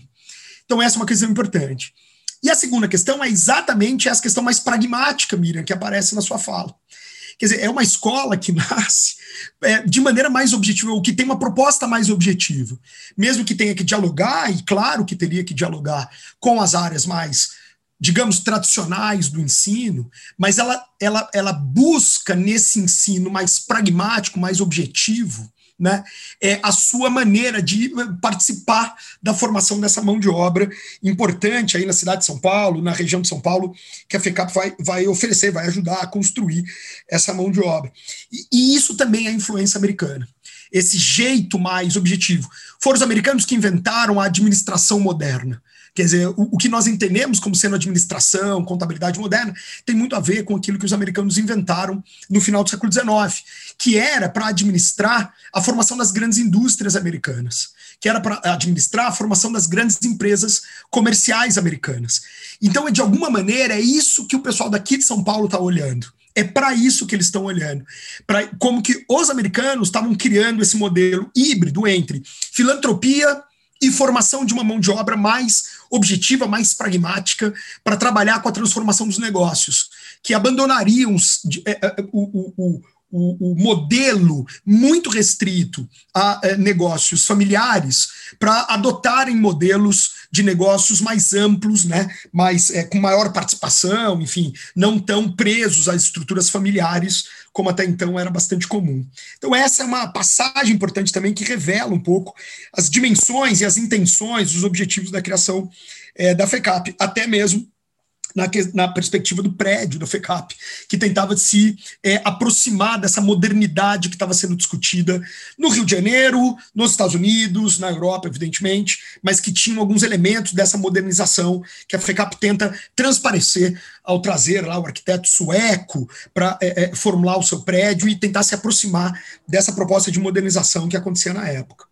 S5: Então, essa é uma questão importante. E a segunda questão é exatamente essa questão mais pragmática, Miriam, que aparece na sua fala. Quer dizer, é uma escola que nasce é, de maneira mais objetiva, ou que tem uma proposta mais objetiva. Mesmo que tenha que dialogar, e claro que teria que dialogar com as áreas mais, digamos, tradicionais do ensino, mas ela, ela, ela busca nesse ensino mais pragmático, mais objetivo, né, é a sua maneira de eh, participar da formação dessa mão de obra importante aí na cidade de São Paulo, na região de São Paulo, que a FECAP vai, vai oferecer, vai ajudar a construir essa mão de obra. E, e isso também é influência americana esse jeito mais objetivo. Foram os americanos que inventaram a administração moderna. Quer dizer, o, o, que nós entendemos como sendo administração, contabilidade moderna, tem muito a ver com aquilo que os americanos inventaram no final do século XIX, que era para administrar a formação das grandes indústrias americanas, que era para administrar a formação das grandes empresas comerciais americanas. Então, de alguma maneira, é isso que o pessoal daqui de São Paulo está olhando. É para isso que eles estão olhando. Para como que os americanos estavam criando esse modelo híbrido entre filantropia e formação de uma mão de obra mais objetiva, mais pragmática, para trabalhar com a transformação dos negócios, que abandonariam é, é, o, o, o, o, modelo muito restrito a é, negócios familiares para adotarem modelos de negócios mais amplos, né, mais, é, com maior participação, enfim, não tão presos às estruturas familiares como até então era bastante comum. Então, essa é uma passagem importante também que revela um pouco as dimensões e as intenções, os objetivos da criação é, da FECAP, até mesmo na, na, perspectiva do prédio, da FECAP, que tentava se é, aproximar dessa modernidade que estava sendo discutida no Rio de Janeiro, nos Estados Unidos, na Europa, evidentemente, mas que tinham alguns elementos dessa modernização que a FECAP tenta transparecer ao trazer lá o arquiteto sueco para é, é, formular o seu prédio e tentar se aproximar dessa proposta de modernização que acontecia na época.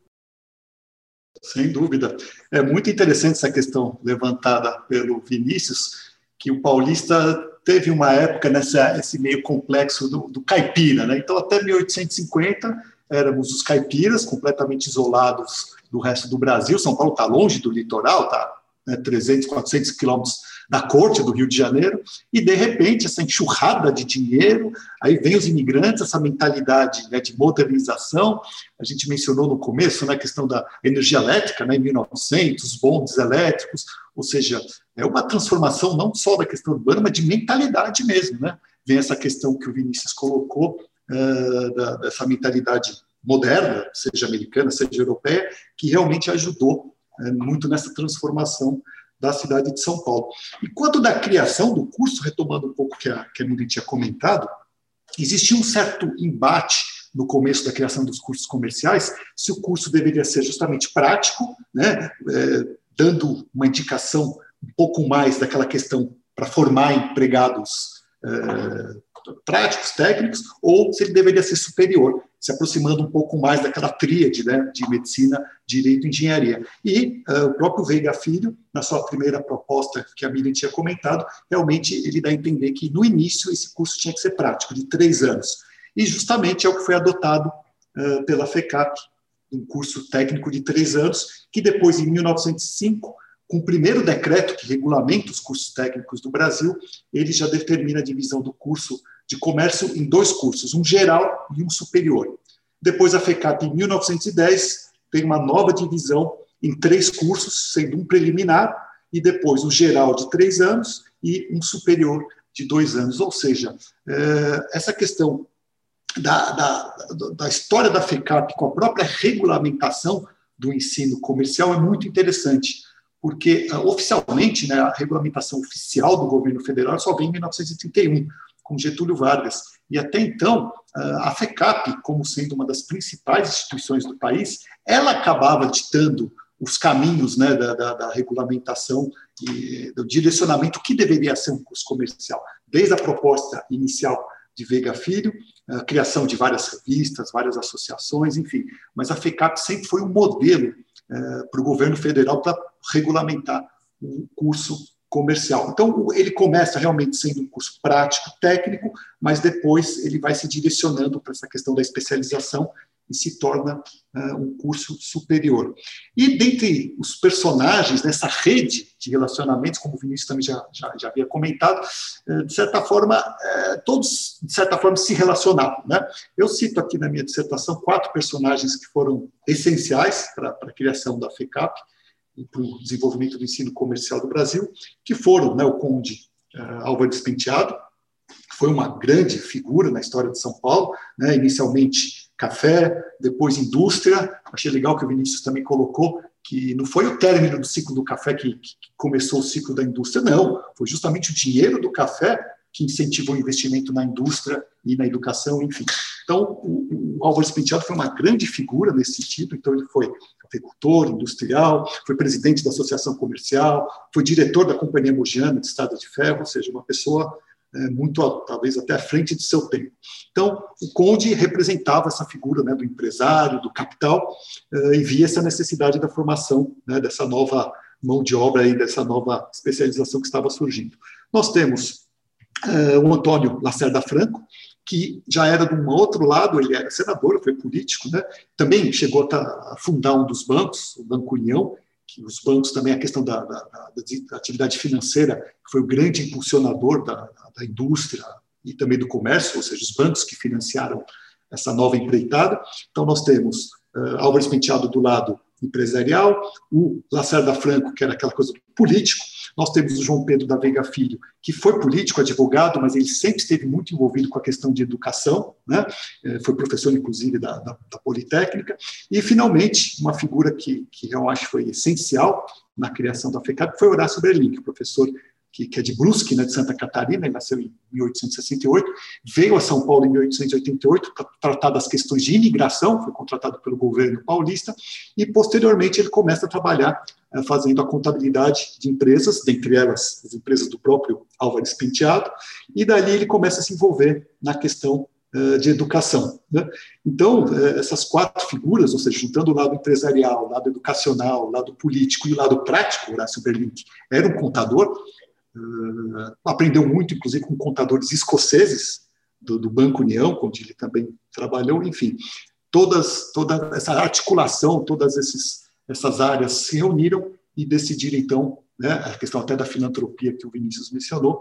S4: Sem dúvida. É muito interessante essa questão levantada pelo Vinícius, que o paulista teve uma época nessa esse meio complexo do, do caipira, né? Então até 1850 éramos os caipiras completamente isolados do resto do Brasil. São Paulo está longe do litoral, tá né, 300, 400 quilômetros da corte do Rio de Janeiro, e de repente essa enxurrada de dinheiro, aí vem os imigrantes, essa mentalidade né, de modernização, a gente mencionou no começo né, a questão da energia elétrica, né, em 1900, bondes elétricos, ou seja, é uma transformação não só da questão urbana, mas de mentalidade mesmo, né? Vem essa questão que o Vinícius colocou, uh, da, dessa mentalidade moderna, seja americana, seja europeia, que realmente ajudou uh, muito nessa transformação da cidade de São Paulo. E quanto da criação do curso, retomando um pouco que a, que a Miriam tinha comentado, existia um certo embate no começo da criação dos cursos comerciais, se o curso deveria ser justamente prático, né, é, dando uma indicação um pouco mais daquela questão para formar empregados é, práticos, técnicos, ou se ele deveria ser superior, se aproximando um pouco mais daquela tríade né, de medicina, direito e engenharia. E uh, o próprio Veiga Filho, na sua primeira proposta que a Miriam tinha comentado, realmente ele dá a entender que no início esse curso tinha que ser prático, de três anos. E justamente é o que foi adotado uh, pela FECAP, um curso técnico de três anos, que depois, em 1905, com o primeiro decreto que regulamenta os cursos técnicos do Brasil, ele já determina a divisão do curso de comércio em dois cursos, um geral e um superior. Depois, a FECAP, em 1910, tem uma nova divisão em três cursos, sendo um preliminar e depois o geral de três anos e um superior de dois anos. Ou seja, eh, essa questão da, da, da história da FECAP com a própria regulamentação do ensino comercial é muito interessante, porque uh, oficialmente né, a regulamentação oficial do governo federal só vem em 1931, com Getúlio Vargas. E até então, a FECAP, como sendo uma das principais instituições do país, ela acabava ditando os caminhos né, da, da, da, regulamentação e do direcionamento que deveria ser um curso comercial, desde a proposta inicial de Veiga Filho, a criação de várias revistas, várias associações, enfim. Mas a FECAP sempre foi um modelo eh, para o governo federal para regulamentar o curso comercial. Então, ele começa realmente sendo um curso prático, técnico, mas depois ele vai se direcionando para essa questão da especialização e se torna uh, um curso superior. E dentre os personagens dessa rede de relacionamentos, como o Vinícius também já, já, já havia comentado, uh, de certa forma, uh, todos, de certa forma, se relacionavam. Né? Eu cito aqui na minha dissertação quatro personagens que foram essenciais para a criação da FECAP para o desenvolvimento do ensino comercial do Brasil, que foram né, o conde Álvaro Despenteado, que foi uma grande figura na história de São Paulo, né, inicialmente café, depois indústria. Achei legal que o Vinícius também colocou que não foi o término do ciclo do café que, que começou o ciclo da indústria, não. Foi justamente o dinheiro do café que incentivou o investimento na indústria e na educação, enfim. Então, o, o Álvaro Penteado foi uma grande figura nesse sentido, então ele foi agricultor, industrial, foi presidente da Associação Comercial, foi diretor da Companhia Mogiana de Estrada de Ferro, ou seja, uma pessoa é, muito, talvez até à frente de seu tempo. Então, o Conde representava essa figura né, do empresário, do capital, é, e via essa necessidade da formação né, dessa nova mão de obra, aí, dessa nova especialização que estava surgindo. Nós temos é, o Antônio Lacerda Franco, que já era de um outro lado, ele era senador, foi político, né? também chegou a fundar um dos bancos, o Banco União, que os bancos também, a questão da, da, da atividade financeira, foi o grande impulsionador da, da, indústria e também do comércio, ou seja, os bancos que financiaram essa nova empreitada. Então, nós temos uh, Álvares Penteado do lado empresarial, o Lacerda Franco, que era aquela coisa político, nós temos o João Pedro da Veiga Filho, que foi político, advogado, mas ele sempre esteve muito envolvido com a questão de educação, né? É, foi professor, inclusive, da, da, da Politécnica. E, finalmente, uma figura que, que eu acho foi essencial na criação da FECAP foi Horácio Berlim, que é professor que, que, é de Brusque, né, de Santa Catarina, ele nasceu em 1868, veio a São Paulo em 1888 para tratar das questões de imigração, foi contratado pelo governo paulista, e posteriormente ele começa a trabalhar é, fazendo a contabilidade de empresas, dentre elas as empresas do próprio Álvares Penteado, e dali ele começa a se envolver na questão uh, de educação. Né? Então, uh, essas quatro figuras, ou seja, juntando o lado empresarial, o lado educacional, o lado político e o lado prático, Horácio Berlink era um contador, aprendeu muito, inclusive, com contadores escoceses do, do, Banco União, onde ele também trabalhou, enfim. Todas, toda essa articulação, todas esses, essas áreas se reuniram e decidiram, então, né, a questão até da filantropia que o Vinícius mencionou,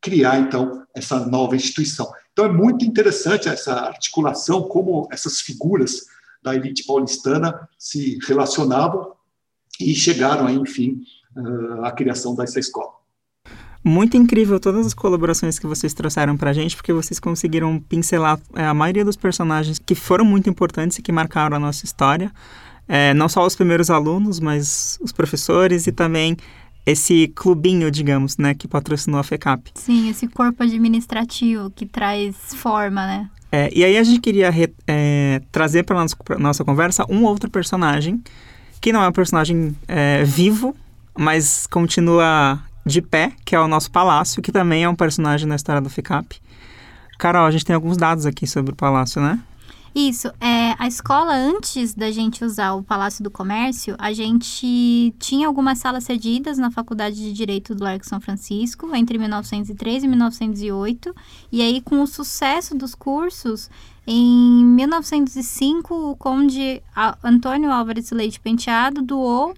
S4: criar, então, essa nova instituição. Então, é muito interessante essa articulação, como essas figuras da elite paulistana se relacionavam e chegaram, aí, enfim, uh, à criação dessa escola.
S1: Muito incrível todas as colaborações que vocês trouxeram pra gente, porque vocês conseguiram pincelar é, a maioria dos personagens que foram muito importantes e que marcaram a nossa história. É, não só os primeiros alunos, mas os professores e também esse clubinho, digamos, né, que patrocinou a FECAP.
S2: Sim, esse corpo administrativo que traz forma, né?
S1: É, e aí a gente queria re, é, trazer para nossa, nossa conversa um outro personagem, que não é um personagem é, vivo, mas continua de pé, que é o nosso palácio, que também é um personagem na história do FICAP. Carol, a gente tem alguns dados aqui sobre o palácio, né?
S2: Isso, é, a escola, antes da gente usar o Palácio do Comércio, a gente tinha algumas salas cedidas na Faculdade de Direito do Largo São Francisco, entre 1903 e 1908. E aí, com o sucesso dos cursos, em 1905, o conde Antônio Álvares Leite Penteado doou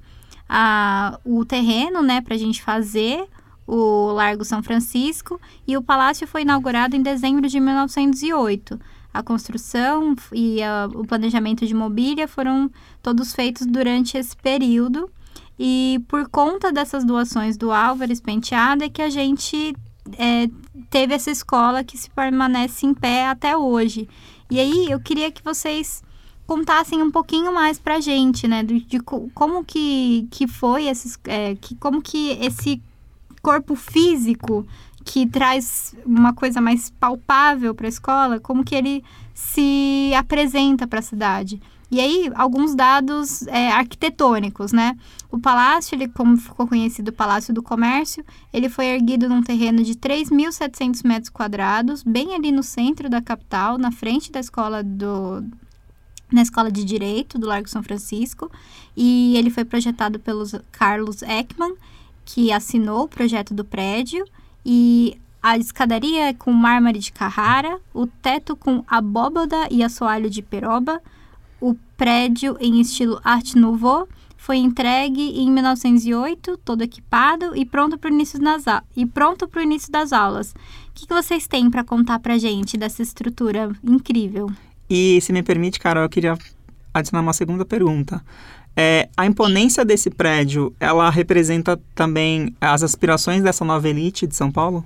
S2: a, o terreno, né, para a gente fazer o Largo São Francisco e o palácio foi inaugurado em dezembro de 1908. A construção e a, o planejamento de mobília foram todos feitos durante esse período e por conta dessas doações do Álvares Penteado é que a gente é, teve essa escola que se permanece em pé até hoje. E aí eu queria que vocês contassem um pouquinho mais pra gente, né? De, de como que, que foi esses. É, que, como que esse corpo físico que traz uma coisa mais palpável para a escola, como que ele se apresenta para a cidade. E aí, alguns dados é, arquitetônicos, né? O palácio, ele, como ficou conhecido, Palácio do Comércio, ele foi erguido num terreno de 3.700 metros quadrados, bem ali no centro da capital, na frente da escola do, na Escola de Direito do Largo São Francisco e ele foi projetado pelo Carlos Ekman, que assinou o projeto do prédio e a escadaria é com mármore de Carrara, o teto com abóbada e assoalho de peroba, o prédio em estilo Art Nouveau foi entregue em 1908, todo equipado e pronto para o início das e pronto início das aulas. O que, que vocês têm para contar para gente dessa estrutura incrível?
S1: E se me permite, Carol, eu queria adicionar uma segunda pergunta. É, a imponência desse prédio, ela representa também as aspirações dessa nova elite de São Paulo?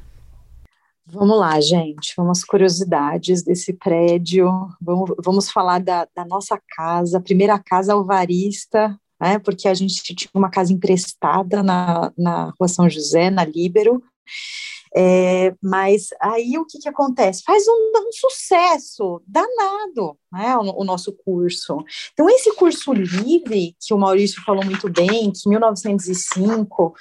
S6: Vamos lá, gente. Vamos curiosidades desse prédio. Vamos, vamos falar da, da nossa casa, primeira casa alvarista, né? Porque a gente tinha uma casa emprestada na, na Rua São José, na Líbero. É, mas aí o que, que acontece? Faz um, um sucesso danado né, o, o, nosso curso. Então, esse curso livre, que o Maurício falou muito bem, que em 1905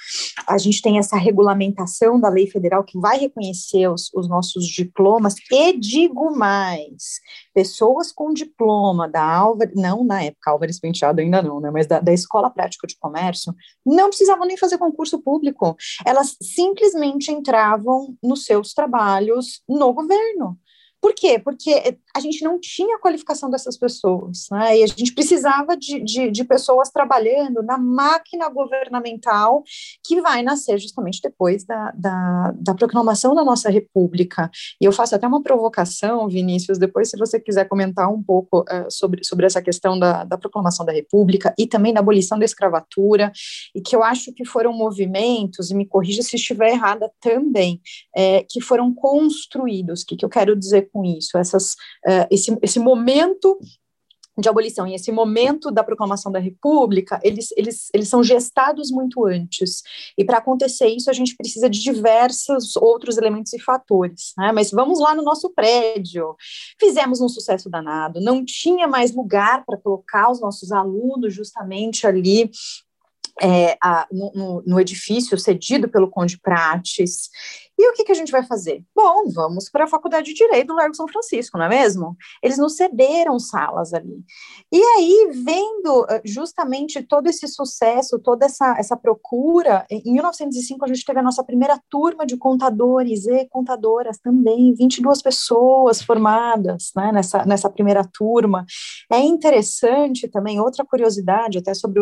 S6: a gente tem essa regulamentação da lei federal que vai reconhecer os, os nossos diplomas, e digo mais, pessoas com diploma da Álvares, não na época, Álvares Penteado ainda não, né, mas da, da Escola Prática de Comércio, não precisavam nem fazer concurso público, elas simplesmente entravam nos seus trabalhos no governo. Por quê? Porque a gente não tinha a qualificação dessas pessoas, né? E a gente precisava de, de, de, pessoas trabalhando na máquina governamental que vai nascer justamente depois da, da, da, proclamação da nossa república. E eu faço até uma provocação, Vinícius, depois, se você quiser comentar um pouco uh, sobre, sobre essa questão da, da proclamação da república e também da abolição da escravatura, e que eu acho que foram movimentos, e me corrija se estiver errada também, é, que foram construídos. O que, que eu quero dizer com isso, essas, uh, esse, esse momento de abolição e esse momento da proclamação da República, eles, eles, eles são gestados muito antes. E para acontecer isso, a gente precisa de diversos outros elementos e fatores. Né? Mas vamos lá no nosso prédio. Fizemos um sucesso danado, não tinha mais lugar para colocar os nossos alunos justamente ali é, a, no, no, edifício cedido pelo Conde Prates. E o que, que a gente vai fazer? Bom, vamos para a Faculdade de Direito do Largo São Francisco, não é mesmo? Eles nos cederam salas ali. E aí, vendo eh, justamente todo esse sucesso, toda essa, essa procura, em 1905 a gente teve a nossa primeira turma de contadores e contadoras também, 22 pessoas formadas né, nessa, nessa primeira turma. É interessante também, outra curiosidade, até sobre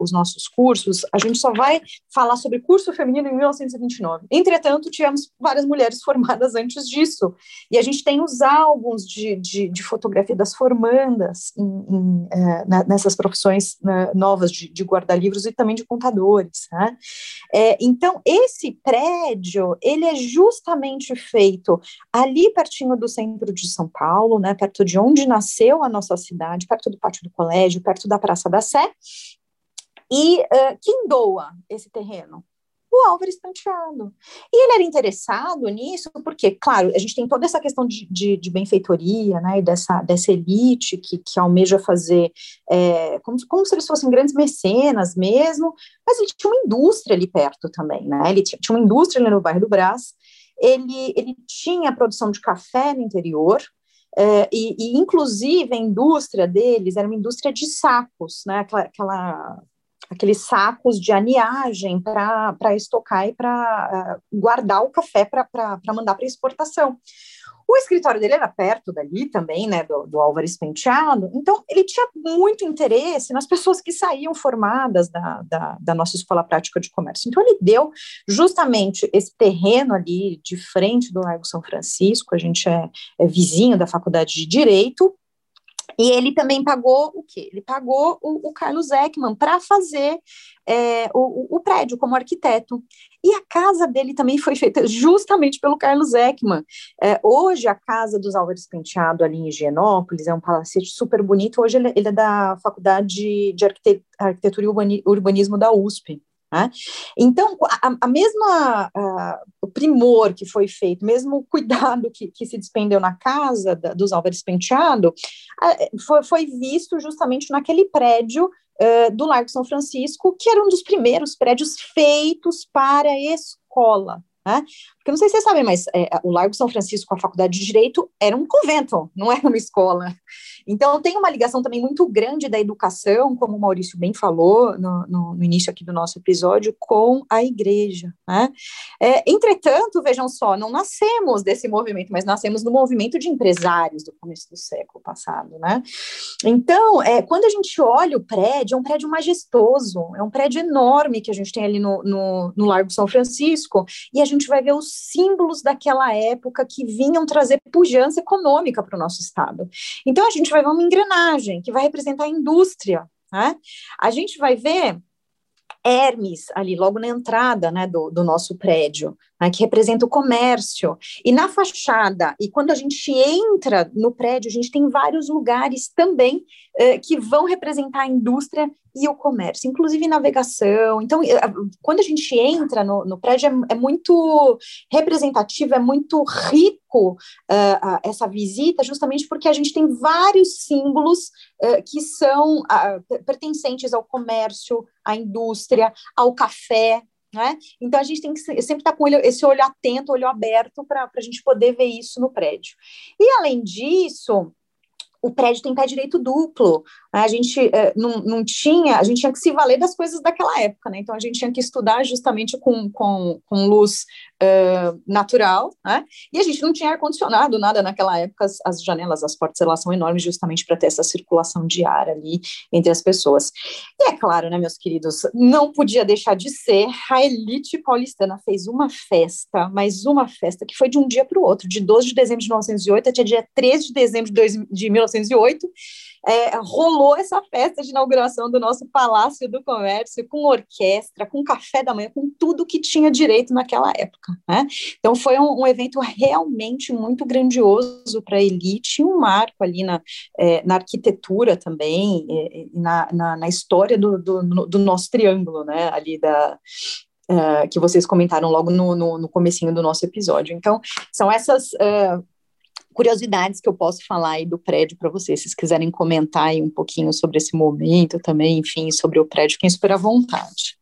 S6: os nossos cursos, a gente só vai falar sobre curso feminino em 1929. Entretanto, tivemos várias mulheres formadas antes disso. E a gente tem os álbuns de, de, de fotografia das formandas em, em, é, nessas profissões né, novas de, de guarda-livros e também de contadores. Né? É, então, esse prédio, ele é justamente feito ali pertinho do centro de São Paulo, né, perto de onde nasceu a nossa cidade, perto do pátio do colégio, perto da Praça da Sé, e uh, quem doa esse terreno? O Álvares Penteado. E ele era interessado nisso porque, claro, a gente tem toda essa questão de, de, de benfeitoria, né, e dessa, dessa elite que, que almeja fazer, é, como, como se eles fossem grandes mecenas mesmo, mas ele tinha uma indústria ali perto também, né, ele tinha, tinha uma indústria ali no bairro do Brás, ele, ele tinha produção de café no interior, é, e, e, inclusive, a indústria deles era uma indústria de sacos, né? Aquela, aquela aqueles sacos de aniagem para estocar e para uh, guardar o café para mandar para exportação. O escritório dele era perto dali também, né, do, do Álvares Penteado, então ele tinha muito interesse nas pessoas que saíam formadas da, da, da, nossa Escola Prática de Comércio. Então ele deu justamente esse terreno ali de frente do Largo São Francisco, a gente é, é vizinho da Faculdade de Direito, e ele também pagou o quê? Ele pagou o, o Carlos Ekman para fazer é, o, o, prédio como arquiteto. E a casa dele também foi feita justamente pelo Carlos Ekman. É, hoje, a casa dos Álvares Penteado, ali em Higienópolis, é um palacete super bonito. Hoje, ele, ele é da Faculdade de Arquitetura e Urbanismo da USP. Né? Então, a, a mesma a, o primor que foi feito, mesmo o cuidado que, que se despendeu na casa da, dos Álvares Penteado, a, foi, foi, visto justamente naquele prédio do Largo São Francisco, que era um dos primeiros prédios feitos para escola. Né? Porque não sei se vocês sabem, mas é, o Largo São Francisco, a Faculdade de Direito, era um convento, não era uma escola. Então, tem uma ligação também muito grande da educação, como o Maurício bem falou no, no, no início aqui do nosso episódio, com a igreja. Né? É, entretanto, vejam só, não nascemos desse movimento, mas nascemos no movimento de empresários do começo do século passado. Né? Então, é, quando a gente olha o prédio, é um prédio majestoso, é um prédio enorme que a gente tem ali no, no, no Largo São Francisco, e a gente vai ver os símbolos daquela época que vinham trazer pujança econômica para o nosso Estado. Então, a gente vai ver uma engrenagem que vai representar a indústria. Né? A gente vai ver Hermes, ali logo na entrada né, do, do nosso prédio, né, que representa o comércio. E na fachada, e quando a gente entra no prédio, a gente tem vários lugares também eh, que vão representar a indústria e o comércio, inclusive navegação. Então, eh, quando a gente entra no, no prédio, é, é, muito representativo, é muito rico uh, essa visita, justamente porque a gente tem vários símbolos uh, que são uh, pertencentes ao comércio, à indústria, ao café, né? Então a gente tem que sempre estar com esse olho atento, olho aberto para a gente poder ver isso no prédio. E além disso, o prédio tem pé direito duplo. A gente é, não, não tinha, a gente tinha que se valer das coisas daquela época, né? Então a gente tinha que estudar justamente com, com, com luz uh, natural, né? E a gente não tinha ar-condicionado, nada naquela época, as, as, janelas, as portas, elas são enormes justamente para ter essa circulação de ar ali entre as pessoas. E é claro, né, meus queridos, não podia deixar de ser, a elite paulistana fez uma festa, mais uma festa, que foi de um dia para o outro, de 12 de dezembro de 1908 até dia 13 de dezembro de, dois, de 1908, é, rolou essa festa de inauguração do nosso Palácio do Comércio com orquestra, com café da manhã, com tudo que tinha direito naquela época. Né? Então foi um, um evento realmente muito grandioso para a elite, um marco ali na, é, na arquitetura também, é, na, na, na, história do, do, do, nosso triângulo, né? ali da, Uh, que vocês comentaram logo no, no, no comecinho do nosso episódio. Então, são essas uh, curiosidades que eu posso falar aí do prédio para vocês, se vocês quiserem comentar aí um pouquinho sobre esse momento também, enfim, sobre o prédio, quem super à vontade.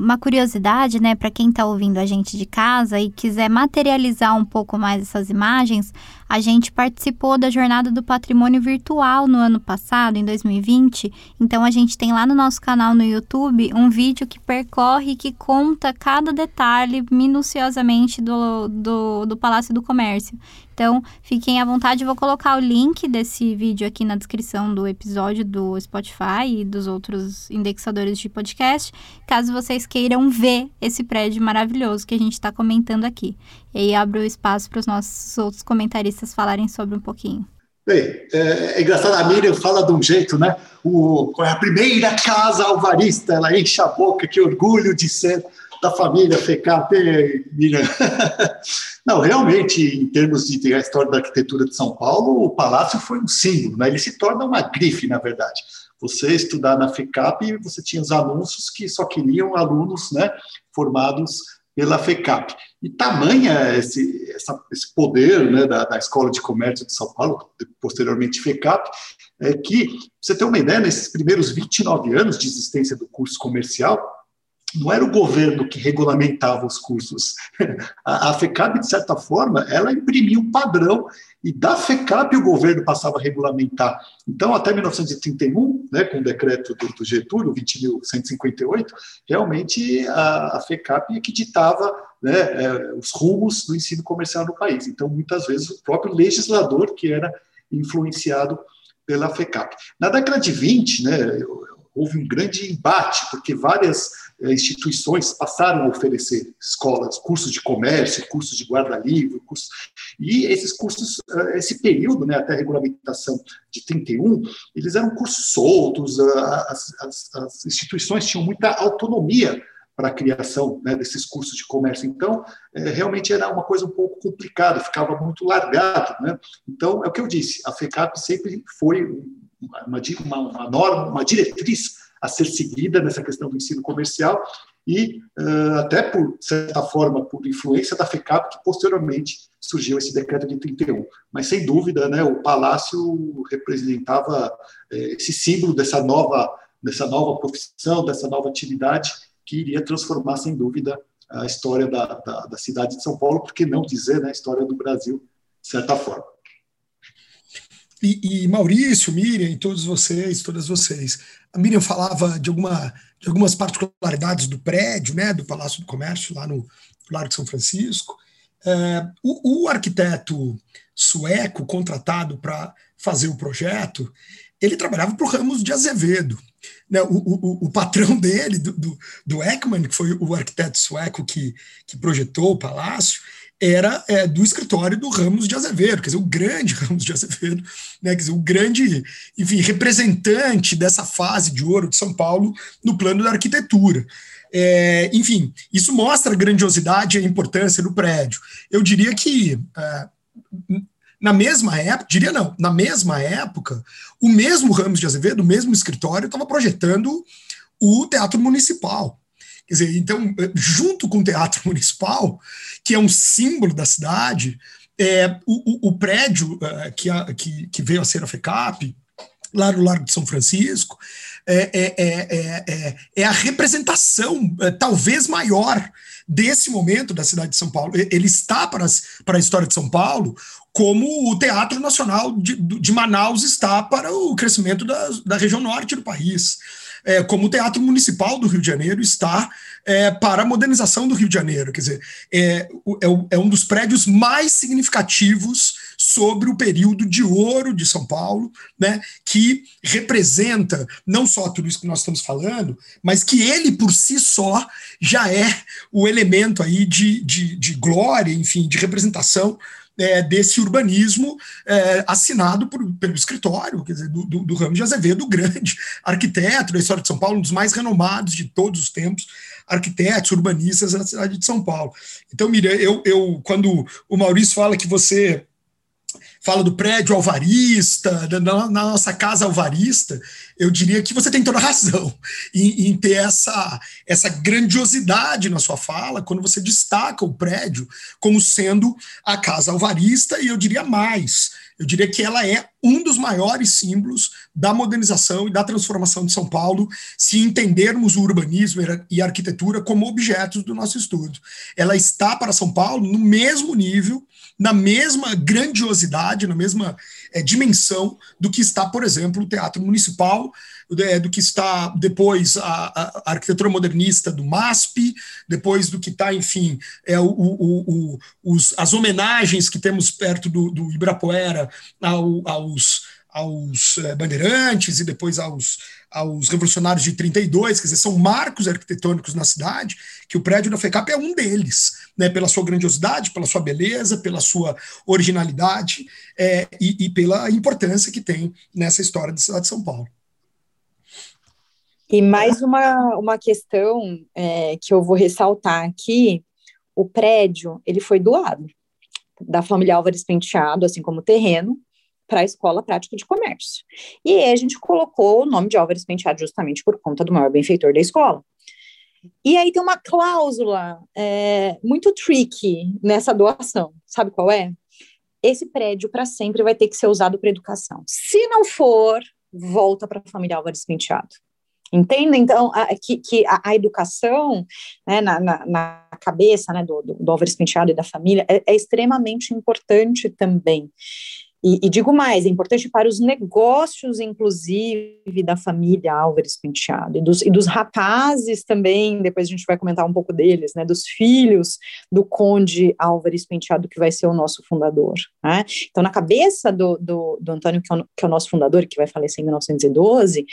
S2: Uma curiosidade, né, para quem está ouvindo a gente de casa e quiser materializar um pouco mais essas imagens, a gente participou da Jornada do Patrimônio Virtual no ano passado, em 2020. Então a gente tem lá no nosso canal no YouTube um vídeo que percorre e que conta cada detalhe minuciosamente do, do, do Palácio do Comércio. Então, fiquem à vontade, vou colocar o link desse vídeo aqui na descrição do episódio do Spotify e dos outros indexadores de podcast, caso vocês queiram ver esse prédio maravilhoso que a gente está comentando aqui. E aí abro o espaço para os nossos outros comentaristas falarem sobre um pouquinho.
S4: Bem, é, é engraçado, a Miriam fala de um jeito, né? O, é a primeira casa alvarista, ela enche a boca, que orgulho de ser da família FECAP, Miriam. Não, realmente, em termos de, de história da arquitetura de São Paulo, o palácio foi um símbolo, né? ele se torna uma grife, na verdade. Você estudar na FECAP, você tinha os anúncios que só queriam alunos né, formados pela FECAP. E tamanha esse, essa, esse poder né, da, da, Escola de Comércio de São Paulo, posteriormente FECAP, é que, você ter uma ideia, nesses primeiros 29 anos de existência do curso comercial, não era o governo que regulamentava os cursos. A, a FECAP, de certa forma, ela imprimia um padrão e da FECAP o governo passava a regulamentar. Então, até 1931, né, com o decreto do, do Getúlio, 20.158, realmente a, a FECAP é que ditava né, é, os rumos do ensino comercial no país. Então, muitas vezes, o próprio legislador que era influenciado pela FECAP. Na década de 20, né, houve um grande embate, porque várias instituições passaram a oferecer escolas, cursos de comércio, cursos de guarda-livro, cursos, e esses cursos, eh, esse período, né, até a regulamentação de 31, eles eram cursos soltos, as, as, as instituições tinham muita autonomia para a criação né, desses cursos de comércio. Então, é, realmente era uma coisa um pouco complicada, ficava muito largado. Né? Então, é o que eu disse, a FECAP sempre foi uma, uma, uma norma, uma diretriz a ser seguida nessa questão do ensino comercial e uh, até por certa forma por influência da FECAP que posteriormente surgiu esse decreto de 31. Mas sem dúvida, né, o palácio representava eh, esse símbolo dessa nova dessa nova profissão, dessa nova atividade que iria transformar sem dúvida a história da, da, da cidade de São Paulo, por que não dizer né, a história do Brasil de certa forma.
S5: E, e, Maurício, Miriam, todos vocês, todas vocês. A Miriam falava de, alguma, de algumas particularidades do prédio, né, do Palácio do Comércio, lá no Largo de São Francisco. É, o, o, arquiteto sueco contratado para fazer o projeto, ele trabalhava para o Ramos de Azevedo. Né, o, o, o, patrão dele, do, do, do Ekman, que foi o arquiteto sueco que, que projetou o palácio, era é, do escritório do Ramos de Azevedo, quer dizer, o grande Ramos de Azevedo, né, quer dizer, o grande, enfim, representante dessa fase de ouro de São Paulo no plano da arquitetura. É, enfim, isso mostra a grandiosidade e a importância do prédio. Eu diria que é, na mesma época, diria não, na mesma época, o mesmo Ramos de Azevedo, o mesmo escritório, estava projetando o Teatro Municipal. Quer dizer, então, junto com o Teatro Municipal, que é um símbolo da cidade, é, o, o, o prédio uh, que, a, que, que, veio a ser a FECAP, lá no Largo de São Francisco, é, é, é, é a representação talvez maior desse momento da cidade de São Paulo. Ele está para, as, para a história de São Paulo como o Teatro Nacional de, de Manaus está para o crescimento da, da região norte do país é, como o Teatro Municipal do Rio de Janeiro está é, para a modernização do Rio de Janeiro. Quer dizer, é, é, é um dos prédios mais significativos sobre o período de ouro de São Paulo, né, que representa não só tudo isso que nós estamos falando, mas que ele por si só já é o elemento aí de, de, de glória, enfim, de representação é, desse urbanismo é, assinado por, pelo escritório, quer dizer, do, do, do Ramos de Azevedo, grande arquiteto da história de São Paulo, um dos mais renomados de todos os tempos, arquitetos, urbanistas da cidade de São Paulo. Então, Miriam, eu, eu quando o Maurício fala que você fala do prédio alvarista, da, na, nossa casa alvarista, eu diria que você tem toda a razão em, em, ter essa, essa grandiosidade na sua fala, quando você destaca o prédio como sendo a casa alvarista, e eu diria mais, eu diria que ela é um dos maiores símbolos da modernização e da transformação de São Paulo, se entendermos o urbanismo e a arquitetura como objetos do nosso estudo. Ela está para São Paulo no mesmo nível na mesma grandiosidade, na mesma é, dimensão do que está, por exemplo, o Teatro Municipal, é, do que está depois a, a, a, arquitetura modernista do MASP, depois do que está, enfim, é, o, o, o, os, as homenagens que temos perto do, do Ibirapuera ao, aos, aos é, bandeirantes e depois aos, aos revolucionários de 32, quer dizer, são marcos arquitetônicos na cidade, que o prédio da FECAP é um deles, né, pela sua grandiosidade, pela sua beleza, pela sua originalidade é, e, e, pela importância que tem nessa história da cidade de São Paulo.
S6: E mais uma, uma questão é, que eu vou ressaltar aqui, o prédio, ele foi doado da família Álvares Penteado, assim como o terreno, para a Escola Prática de Comércio. E aí a gente colocou o nome de Álvares Penteado justamente por conta do maior benfeitor da escola. E aí tem uma cláusula é, muito tricky nessa doação. Sabe qual é? Esse prédio para sempre vai ter que ser usado para educação. Se não for, volta para a família Álvares Penteado. Entenda, então, a, que, que a, a, educação né, na, na, na, cabeça né, do, do, do Álvares Penteado e da família é, é extremamente importante também. E, e, digo mais, é importante para os negócios, inclusive, da família Álvares Penteado, e dos, e dos rapazes também, depois a gente vai comentar um pouco deles, né, dos filhos do conde Álvares Penteado, que vai ser o nosso fundador. Né? Então, na cabeça do, do, do Antônio, que é, o, que é o nosso fundador, que vai falecer em 1912,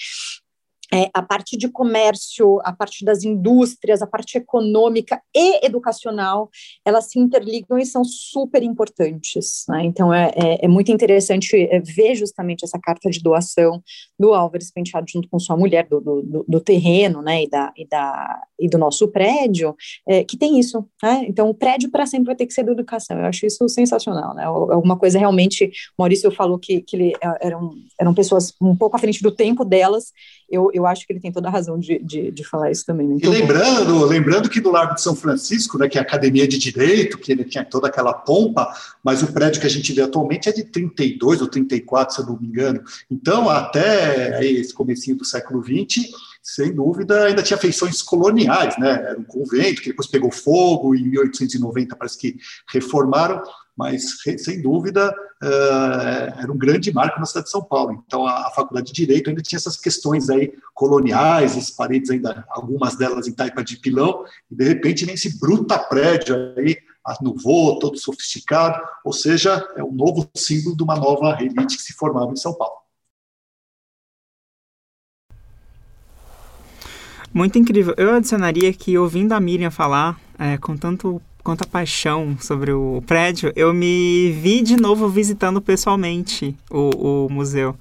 S6: é, a parte de comércio, a parte das indústrias, a parte econômica e educacional, elas se interligam e são super importantes. Né? Então, é, é, é, muito interessante é, ver justamente essa carta de doação do Álvares Penteado junto com sua mulher, do, do, do terreno né? e, da, e, da, e do nosso prédio, é, que tem isso. Né? Então, o prédio para sempre vai ter que ser da educação. Eu acho isso sensacional. Né? Alguma coisa realmente, Maurício falou que, que ele, eram, eram pessoas um pouco à frente do tempo delas, eu, eu acho que ele tem toda a razão de, de, de falar isso também. Né?
S4: e lembrando, lembrando que do Largo de São Francisco, né, que é a Academia de Direito, que ele tinha toda aquela pompa, mas o prédio que a gente vê atualmente é de 32 ou 34, se eu não me engano. Então, até aí, esse comecinho do século XX, sem dúvida, ainda tinha feições coloniais, né? Era um convento que depois pegou fogo, em 1890 parece que reformaram, mas sem dúvida uh, era um grande marco na cidade de São Paulo. Então a, faculdade de direito ainda tinha essas questões aí coloniais, as paredes ainda algumas delas em taipa de pilão e de repente nem esse bruta prédio aí no todo sofisticado, ou seja, é um novo símbolo de uma nova elite que se formava em São Paulo.
S1: Muito incrível. Eu adicionaria que ouvindo a Miriam falar é, com tanto quanta paixão sobre o prédio, eu me vi de novo visitando pessoalmente o, o museu.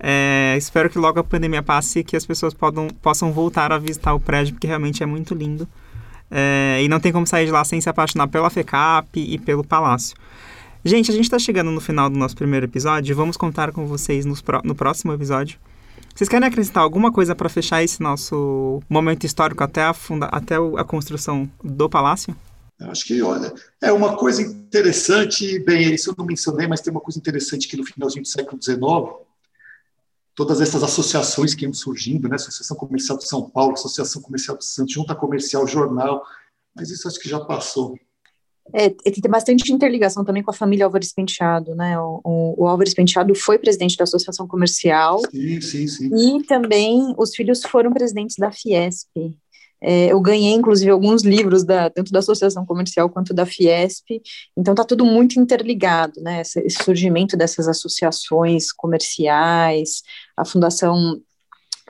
S1: É, espero que logo a pandemia passe e que as pessoas podam, possam voltar a visitar o prédio, porque realmente é muito lindo. É, e não tem como sair de lá sem se apaixonar pela FECAP e pelo palácio. Gente, a gente está chegando no final do nosso primeiro episódio. Vamos contar com vocês no, no próximo episódio. Vocês querem acrescentar alguma coisa para fechar esse nosso momento histórico até a, funda até a construção do palácio?
S4: Acho que, olha, é uma coisa interessante, bem, isso eu não mencionei, mas tem uma coisa interessante que no finalzinho do século XIX, todas essas associações que iam surgindo, né? Associação Comercial de São Paulo, Associação Comercial de Santos, Junta Comercial Jornal, mas isso acho que já passou.
S6: É, tem bastante interligação também com a família Álvares Penteado, né? O, o, o, Álvares Penteado foi presidente da Associação Comercial.
S4: Sim, sim, sim.
S6: E também os filhos foram presidentes da Fiesp. É, eu ganhei, inclusive, alguns livros, da, tanto da Associação Comercial quanto da Fiesp, então está tudo muito interligado, né? Esse, esse surgimento dessas associações comerciais, a fundação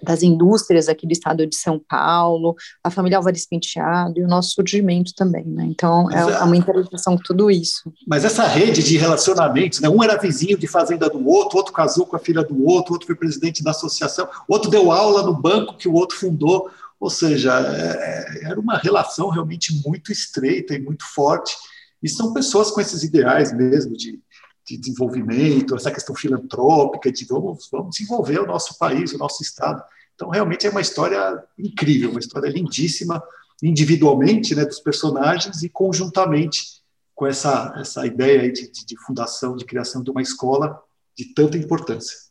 S6: das indústrias aqui do estado de São Paulo, a família Álvares Penteado e o nosso surgimento também, né? Então, é, é uma interpretação com tudo isso.
S4: Mas essa rede de relacionamentos, né? Um era vizinho de fazenda do outro, outro casou com a filha do outro, outro foi presidente da associação, outro deu aula no banco que o outro fundou, ou seja, é, era uma relação realmente muito estreita e muito forte, e são pessoas com esses ideais mesmo de de desenvolvimento, essa questão filantrópica, de vamos, vamos desenvolver o nosso país, o nosso Estado. Então, realmente é uma história incrível, uma história lindíssima, individualmente, né, dos personagens e conjuntamente com essa, essa ideia de, de, de fundação, de criação de uma escola de tanta importância.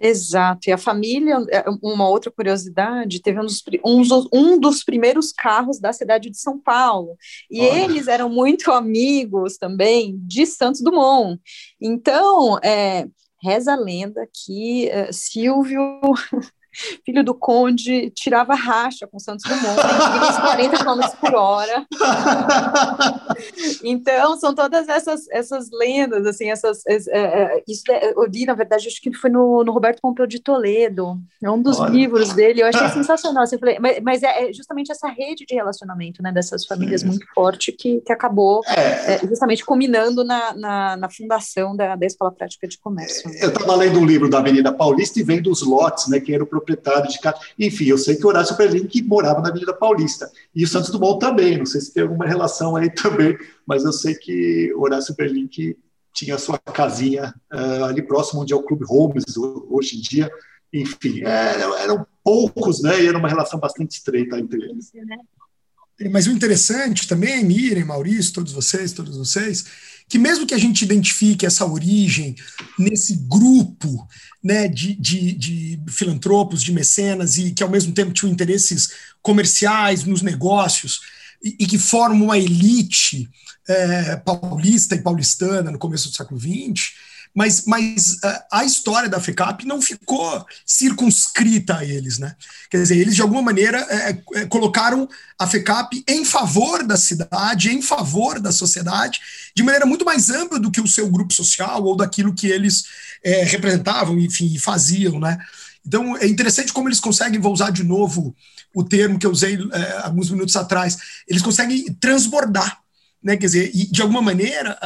S6: Exato, e a família, é, uma outra curiosidade, teve um dos, um, um dos primeiros carros da cidade de São Paulo, e Olha. eles eram muito amigos também de Santos Dumont. Então, é, reza a lenda que uh, Silvio filho do conde, tirava racha com Santos Dumont, em 40 km por hora. então, são todas essas, essas lendas, assim, essas, é, é, isso é, eu li, na verdade, acho que foi no, no Roberto Pompeu de Toledo, é um dos Olha. livros dele, eu achei sensacional, assim, falei, mas, mas é, é, justamente essa rede de relacionamento, né, dessas famílias Sim. muito forte que, que acabou é. é. justamente culminando na, na, na fundação da, da Escola Prática de Comércio.
S4: Eu estava lendo um livro da Avenida Paulista e vendo os lotes, né, que era o proprietário de casa. Enfim, eu sei que o Horácio Berlim morava na Avenida Paulista. E o Santos Dumont também, não sei se tem alguma relação aí também, mas eu sei que o Horácio Berlim tinha sua casinha uh, ali próximo onde é o Clube Holmes hoje em dia. Enfim, é, eram poucos, né? E era uma relação bastante estreita entre eles.
S5: Mas o interessante também, Miriam, Maurício, todos vocês, todos vocês, que mesmo que a gente identifique essa origem nesse grupo né, de, de, de filantropos, de mecenas, e que ao mesmo tempo tinham interesses comerciais nos negócios, e, e que formam uma elite é, paulista e paulistana no começo do século XX, mas, mas uh, a história da FECAP não ficou circunscrita a eles, né? Quer dizer, eles de alguma maneira é, colocaram a FECAP em favor da cidade, em favor da sociedade, de maneira muito mais ampla do que o seu grupo social ou daquilo que eles é, representavam, enfim, faziam, né? Então é interessante como eles conseguem, vou usar de novo o termo que eu usei é, alguns minutos atrás, eles conseguem transbordar, né? Quer dizer, e de alguma maneira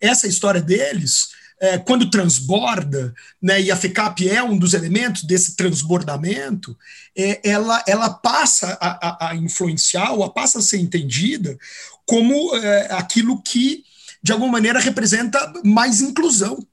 S5: essa história deles é, quando transborda, né, e a FECAP é um dos elementos desse transbordamento, é, ela, ela passa a, a, a, influenciar, ou passa a ser entendida como é, aquilo que, de alguma maneira, representa mais inclusão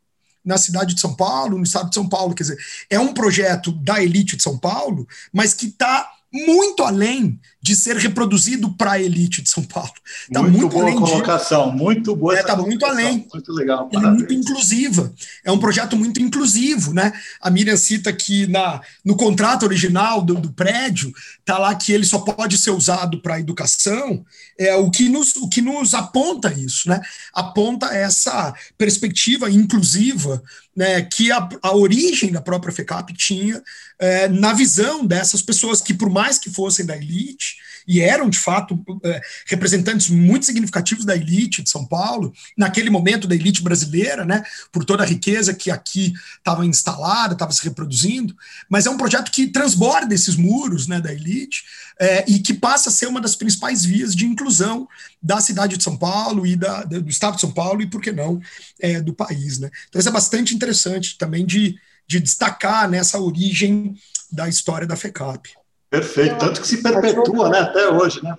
S5: na cidade de São Paulo, no estado de São Paulo. Quer dizer, é um projeto da elite de São Paulo, mas que está muito além de ser reproduzido para a elite de São Paulo.
S4: Tá muito, muito boa colocação, de... muito boa.
S5: Está é, muito além.
S4: Muito legal.
S5: é muito inclusiva. É um projeto muito inclusivo, né? A Miriam cita que na, no contrato original do, do prédio está lá que ele só pode ser usado para educação. É o que nos o que nos aponta isso, né? Aponta essa perspectiva inclusiva, né? Que a, a origem da própria FECAP tinha é, na visão dessas pessoas que por mais que fossem da elite e eram, de fato, é, representantes muito significativos da elite de São Paulo, naquele momento da elite brasileira, né, por toda a riqueza que aqui estava instalada, estava se reproduzindo, mas é um projeto que transborda esses muros né, da elite é, e que passa a ser uma das principais vias de inclusão da cidade de São Paulo e da, do estado de São Paulo e, por que não, é, do país. Né? Então, isso é bastante interessante também de, de destacar nessa origem da história da FECAP.
S4: Perfeito, tanto que se perpetua né, até hoje, né?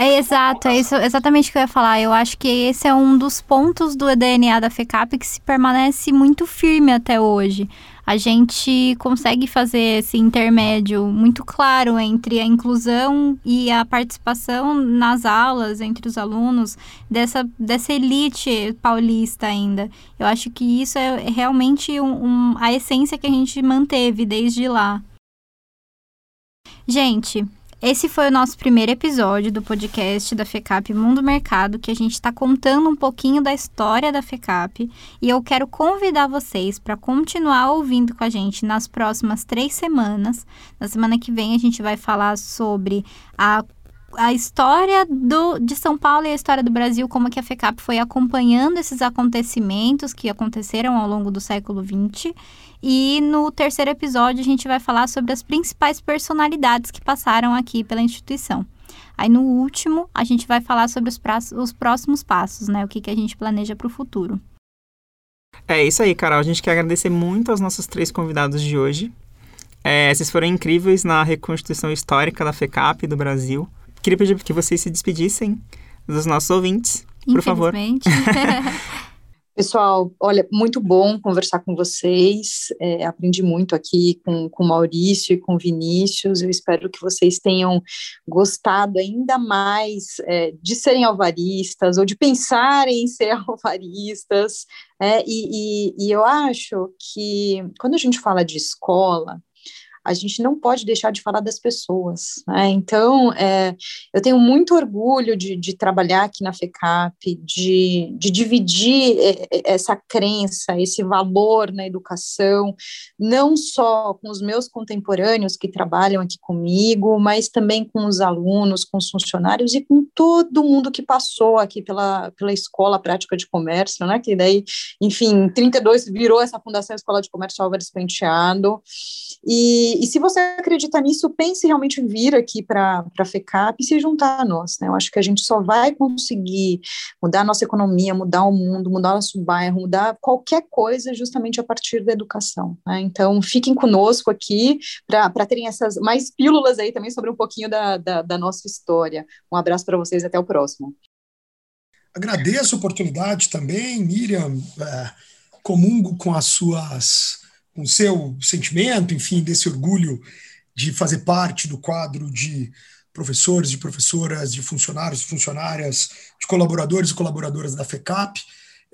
S2: É exato, é isso exatamente o que eu ia falar. Eu acho que esse é um dos pontos do DNA da FECAP que se permanece muito firme até hoje. A gente consegue fazer esse intermédio muito claro entre a inclusão e a participação nas aulas entre os alunos dessa, dessa elite paulista ainda. Eu acho que isso é realmente um, um, a essência que a gente manteve desde lá. Gente, esse foi o nosso primeiro episódio do podcast da FECAP Mundo Mercado, que a gente está contando um pouquinho da história da FECAP. E eu quero convidar vocês para continuar ouvindo com a gente nas próximas três semanas. Na semana que vem, a gente vai falar sobre a a história do, de São Paulo e a história do Brasil, como que a FECAP foi acompanhando esses acontecimentos que aconteceram ao longo do século XX. E no terceiro episódio a gente vai falar sobre as principais personalidades que passaram aqui pela instituição. Aí no último a gente vai falar sobre os, os próximos passos, né? O que, que a gente planeja para o futuro.
S1: É isso aí, Carol. A gente quer agradecer muito aos nossos três convidados de hoje. É, vocês foram incríveis na reconstituição histórica da FECAP do Brasil. Queria pedir que vocês se despedissem dos nossos ouvintes, por favor.
S6: Pessoal, olha, muito bom conversar com vocês. É, aprendi muito aqui com, o Maurício e com Vinícius. Eu espero que vocês tenham gostado ainda mais é, de serem alvaristas ou de pensarem em ser alvaristas. É, e, e, e eu acho que quando a gente fala de escola, a gente não pode deixar de falar das pessoas. Né? Então, é, eu tenho muito orgulho de, de trabalhar aqui na FECAP, de, de dividir é, é, essa crença, esse valor na educação, não só com os meus contemporâneos que trabalham aqui comigo, mas também com os alunos, com os funcionários e com todo mundo que passou aqui pela, pela Escola Prática de Comércio, né? que daí, enfim, em 32 virou essa Fundação Escola de Comércio Álvares Penteado, e, e se você acredita nisso, pense realmente em vir aqui para a FECAP e se juntar a nós. Né? Eu acho que a gente só vai conseguir mudar a nossa economia, mudar o mundo, mudar o nosso bairro, mudar qualquer coisa justamente a partir da educação. Né? Então, fiquem conosco aqui para terem essas mais pílulas aí também sobre um pouquinho da, da, da nossa história. Um abraço para vocês até o próximo.
S5: Agradeço a oportunidade também, Miriam, é, comungo com as suas com seu sentimento, enfim, desse orgulho de fazer parte do quadro de professores, de professoras, de funcionários, funcionárias, de colaboradores e colaboradoras da FECAP.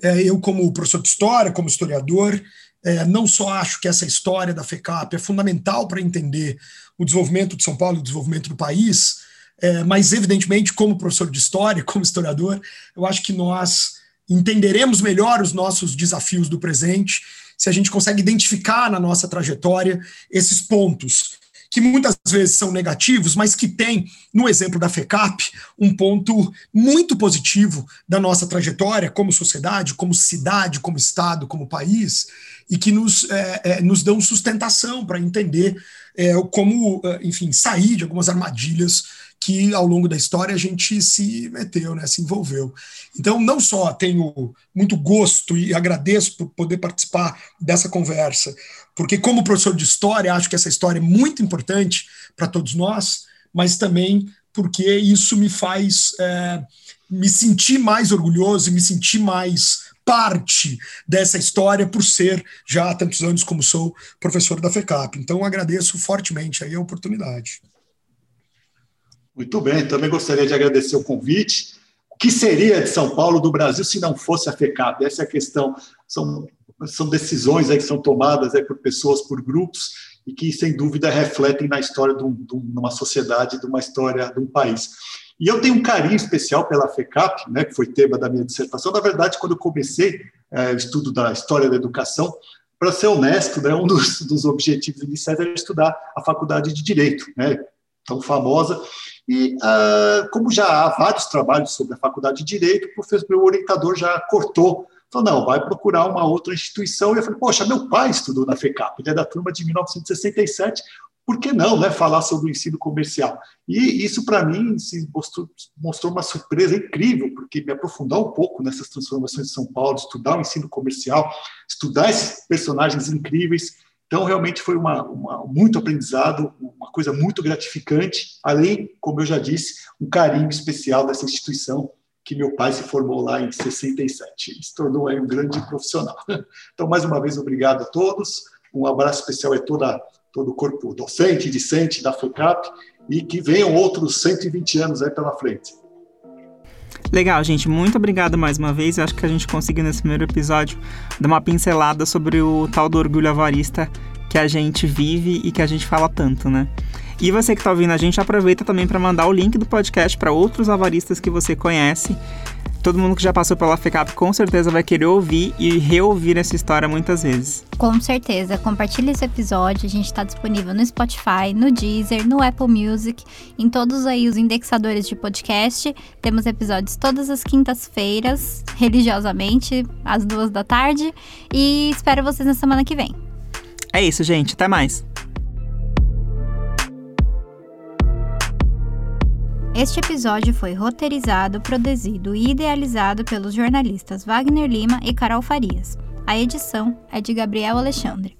S5: É, eu, como professor de história, como historiador, é, não só acho que essa história da FECAP é fundamental para entender o desenvolvimento de São Paulo, o desenvolvimento do país, é, mas, evidentemente, como professor de história, como historiador, eu acho que nós entenderemos melhor os nossos desafios do presente se a gente consegue identificar na nossa trajetória esses pontos que muitas vezes são negativos, mas que tem, no exemplo da FECAP, um ponto muito positivo da nossa trajetória como sociedade, como cidade, como Estado, como país, e que nos, é, é, nos dão sustentação para entender é, como, é, enfim, sair de algumas armadilhas que ao longo da história a gente se meteu, né, se envolveu. Então, não só tenho muito gosto e agradeço por poder participar dessa conversa, porque como professor de história, acho que essa história é muito importante para todos nós, mas também porque isso me faz é, me sentir mais orgulhoso e me sentir mais parte dessa história por ser já há tantos anos como sou professor da FECAP. Então agradeço fortemente aí a oportunidade.
S4: Muito bem, também gostaria de agradecer o convite. O que seria de São Paulo, do Brasil, se não fosse a FECAP? Essa é a questão. São, são decisões aí que são tomadas aí por pessoas, por grupos, e que, sem dúvida, refletem na história de, um, de uma sociedade, de uma história de um país. E eu tenho um carinho especial pela FECAP, né, que foi tema da minha dissertação. Na verdade, quando eu comecei é, o estudo da história da educação, para ser honesto, né, um dos, dos objetivos iniciais era estudar a faculdade de Direito, né, tão famosa, e uh, como já há vários trabalhos sobre a faculdade de Direito, o professor, meu orientador já cortou, falou, não, vai procurar uma outra instituição. E eu falei, poxa, meu pai estudou na FECAP, ele é da turma de 1967, por que não né, falar sobre o ensino comercial? E isso, para mim, se mostrou, mostrou, uma surpresa incrível, porque me aprofundar um pouco nessas transformações de São Paulo, estudar o ensino comercial, estudar esses personagens incríveis, então, realmente foi uma, uma, muito aprendizado, uma coisa muito gratificante, além, como eu já disse, um carinho especial dessa instituição, que meu pai se formou lá em 67 e se tornou aí um grande profissional. Então, mais uma vez, obrigado a todos. Um abraço especial a toda, todo o corpo docente, discente da FUCAP e que venham outros 120 anos aí pela frente.
S1: Legal, gente. Muito obrigado mais uma vez. Eu acho que a gente conseguiu nesse primeiro episódio dar uma pincelada sobre o tal do orgulho avarista que a gente vive e que a gente fala tanto, né? E você que está ouvindo a gente, aproveita também para mandar o link do podcast para outros avaristas que você conhece todo mundo que já passou pela FECAP com certeza vai querer ouvir e reouvir essa história muitas vezes.
S2: Com certeza. Compartilhe esse episódio. A gente está disponível no Spotify, no Deezer, no Apple Music, em todos aí os indexadores de podcast. Temos episódios todas as quintas-feiras, religiosamente, às duas da tarde. E espero vocês na semana que vem.
S1: É isso, gente. Até mais.
S2: Este episódio foi roteirizado, produzido e idealizado pelos jornalistas Wagner Lima e Carol Farias. A edição é de Gabriel Alexandre.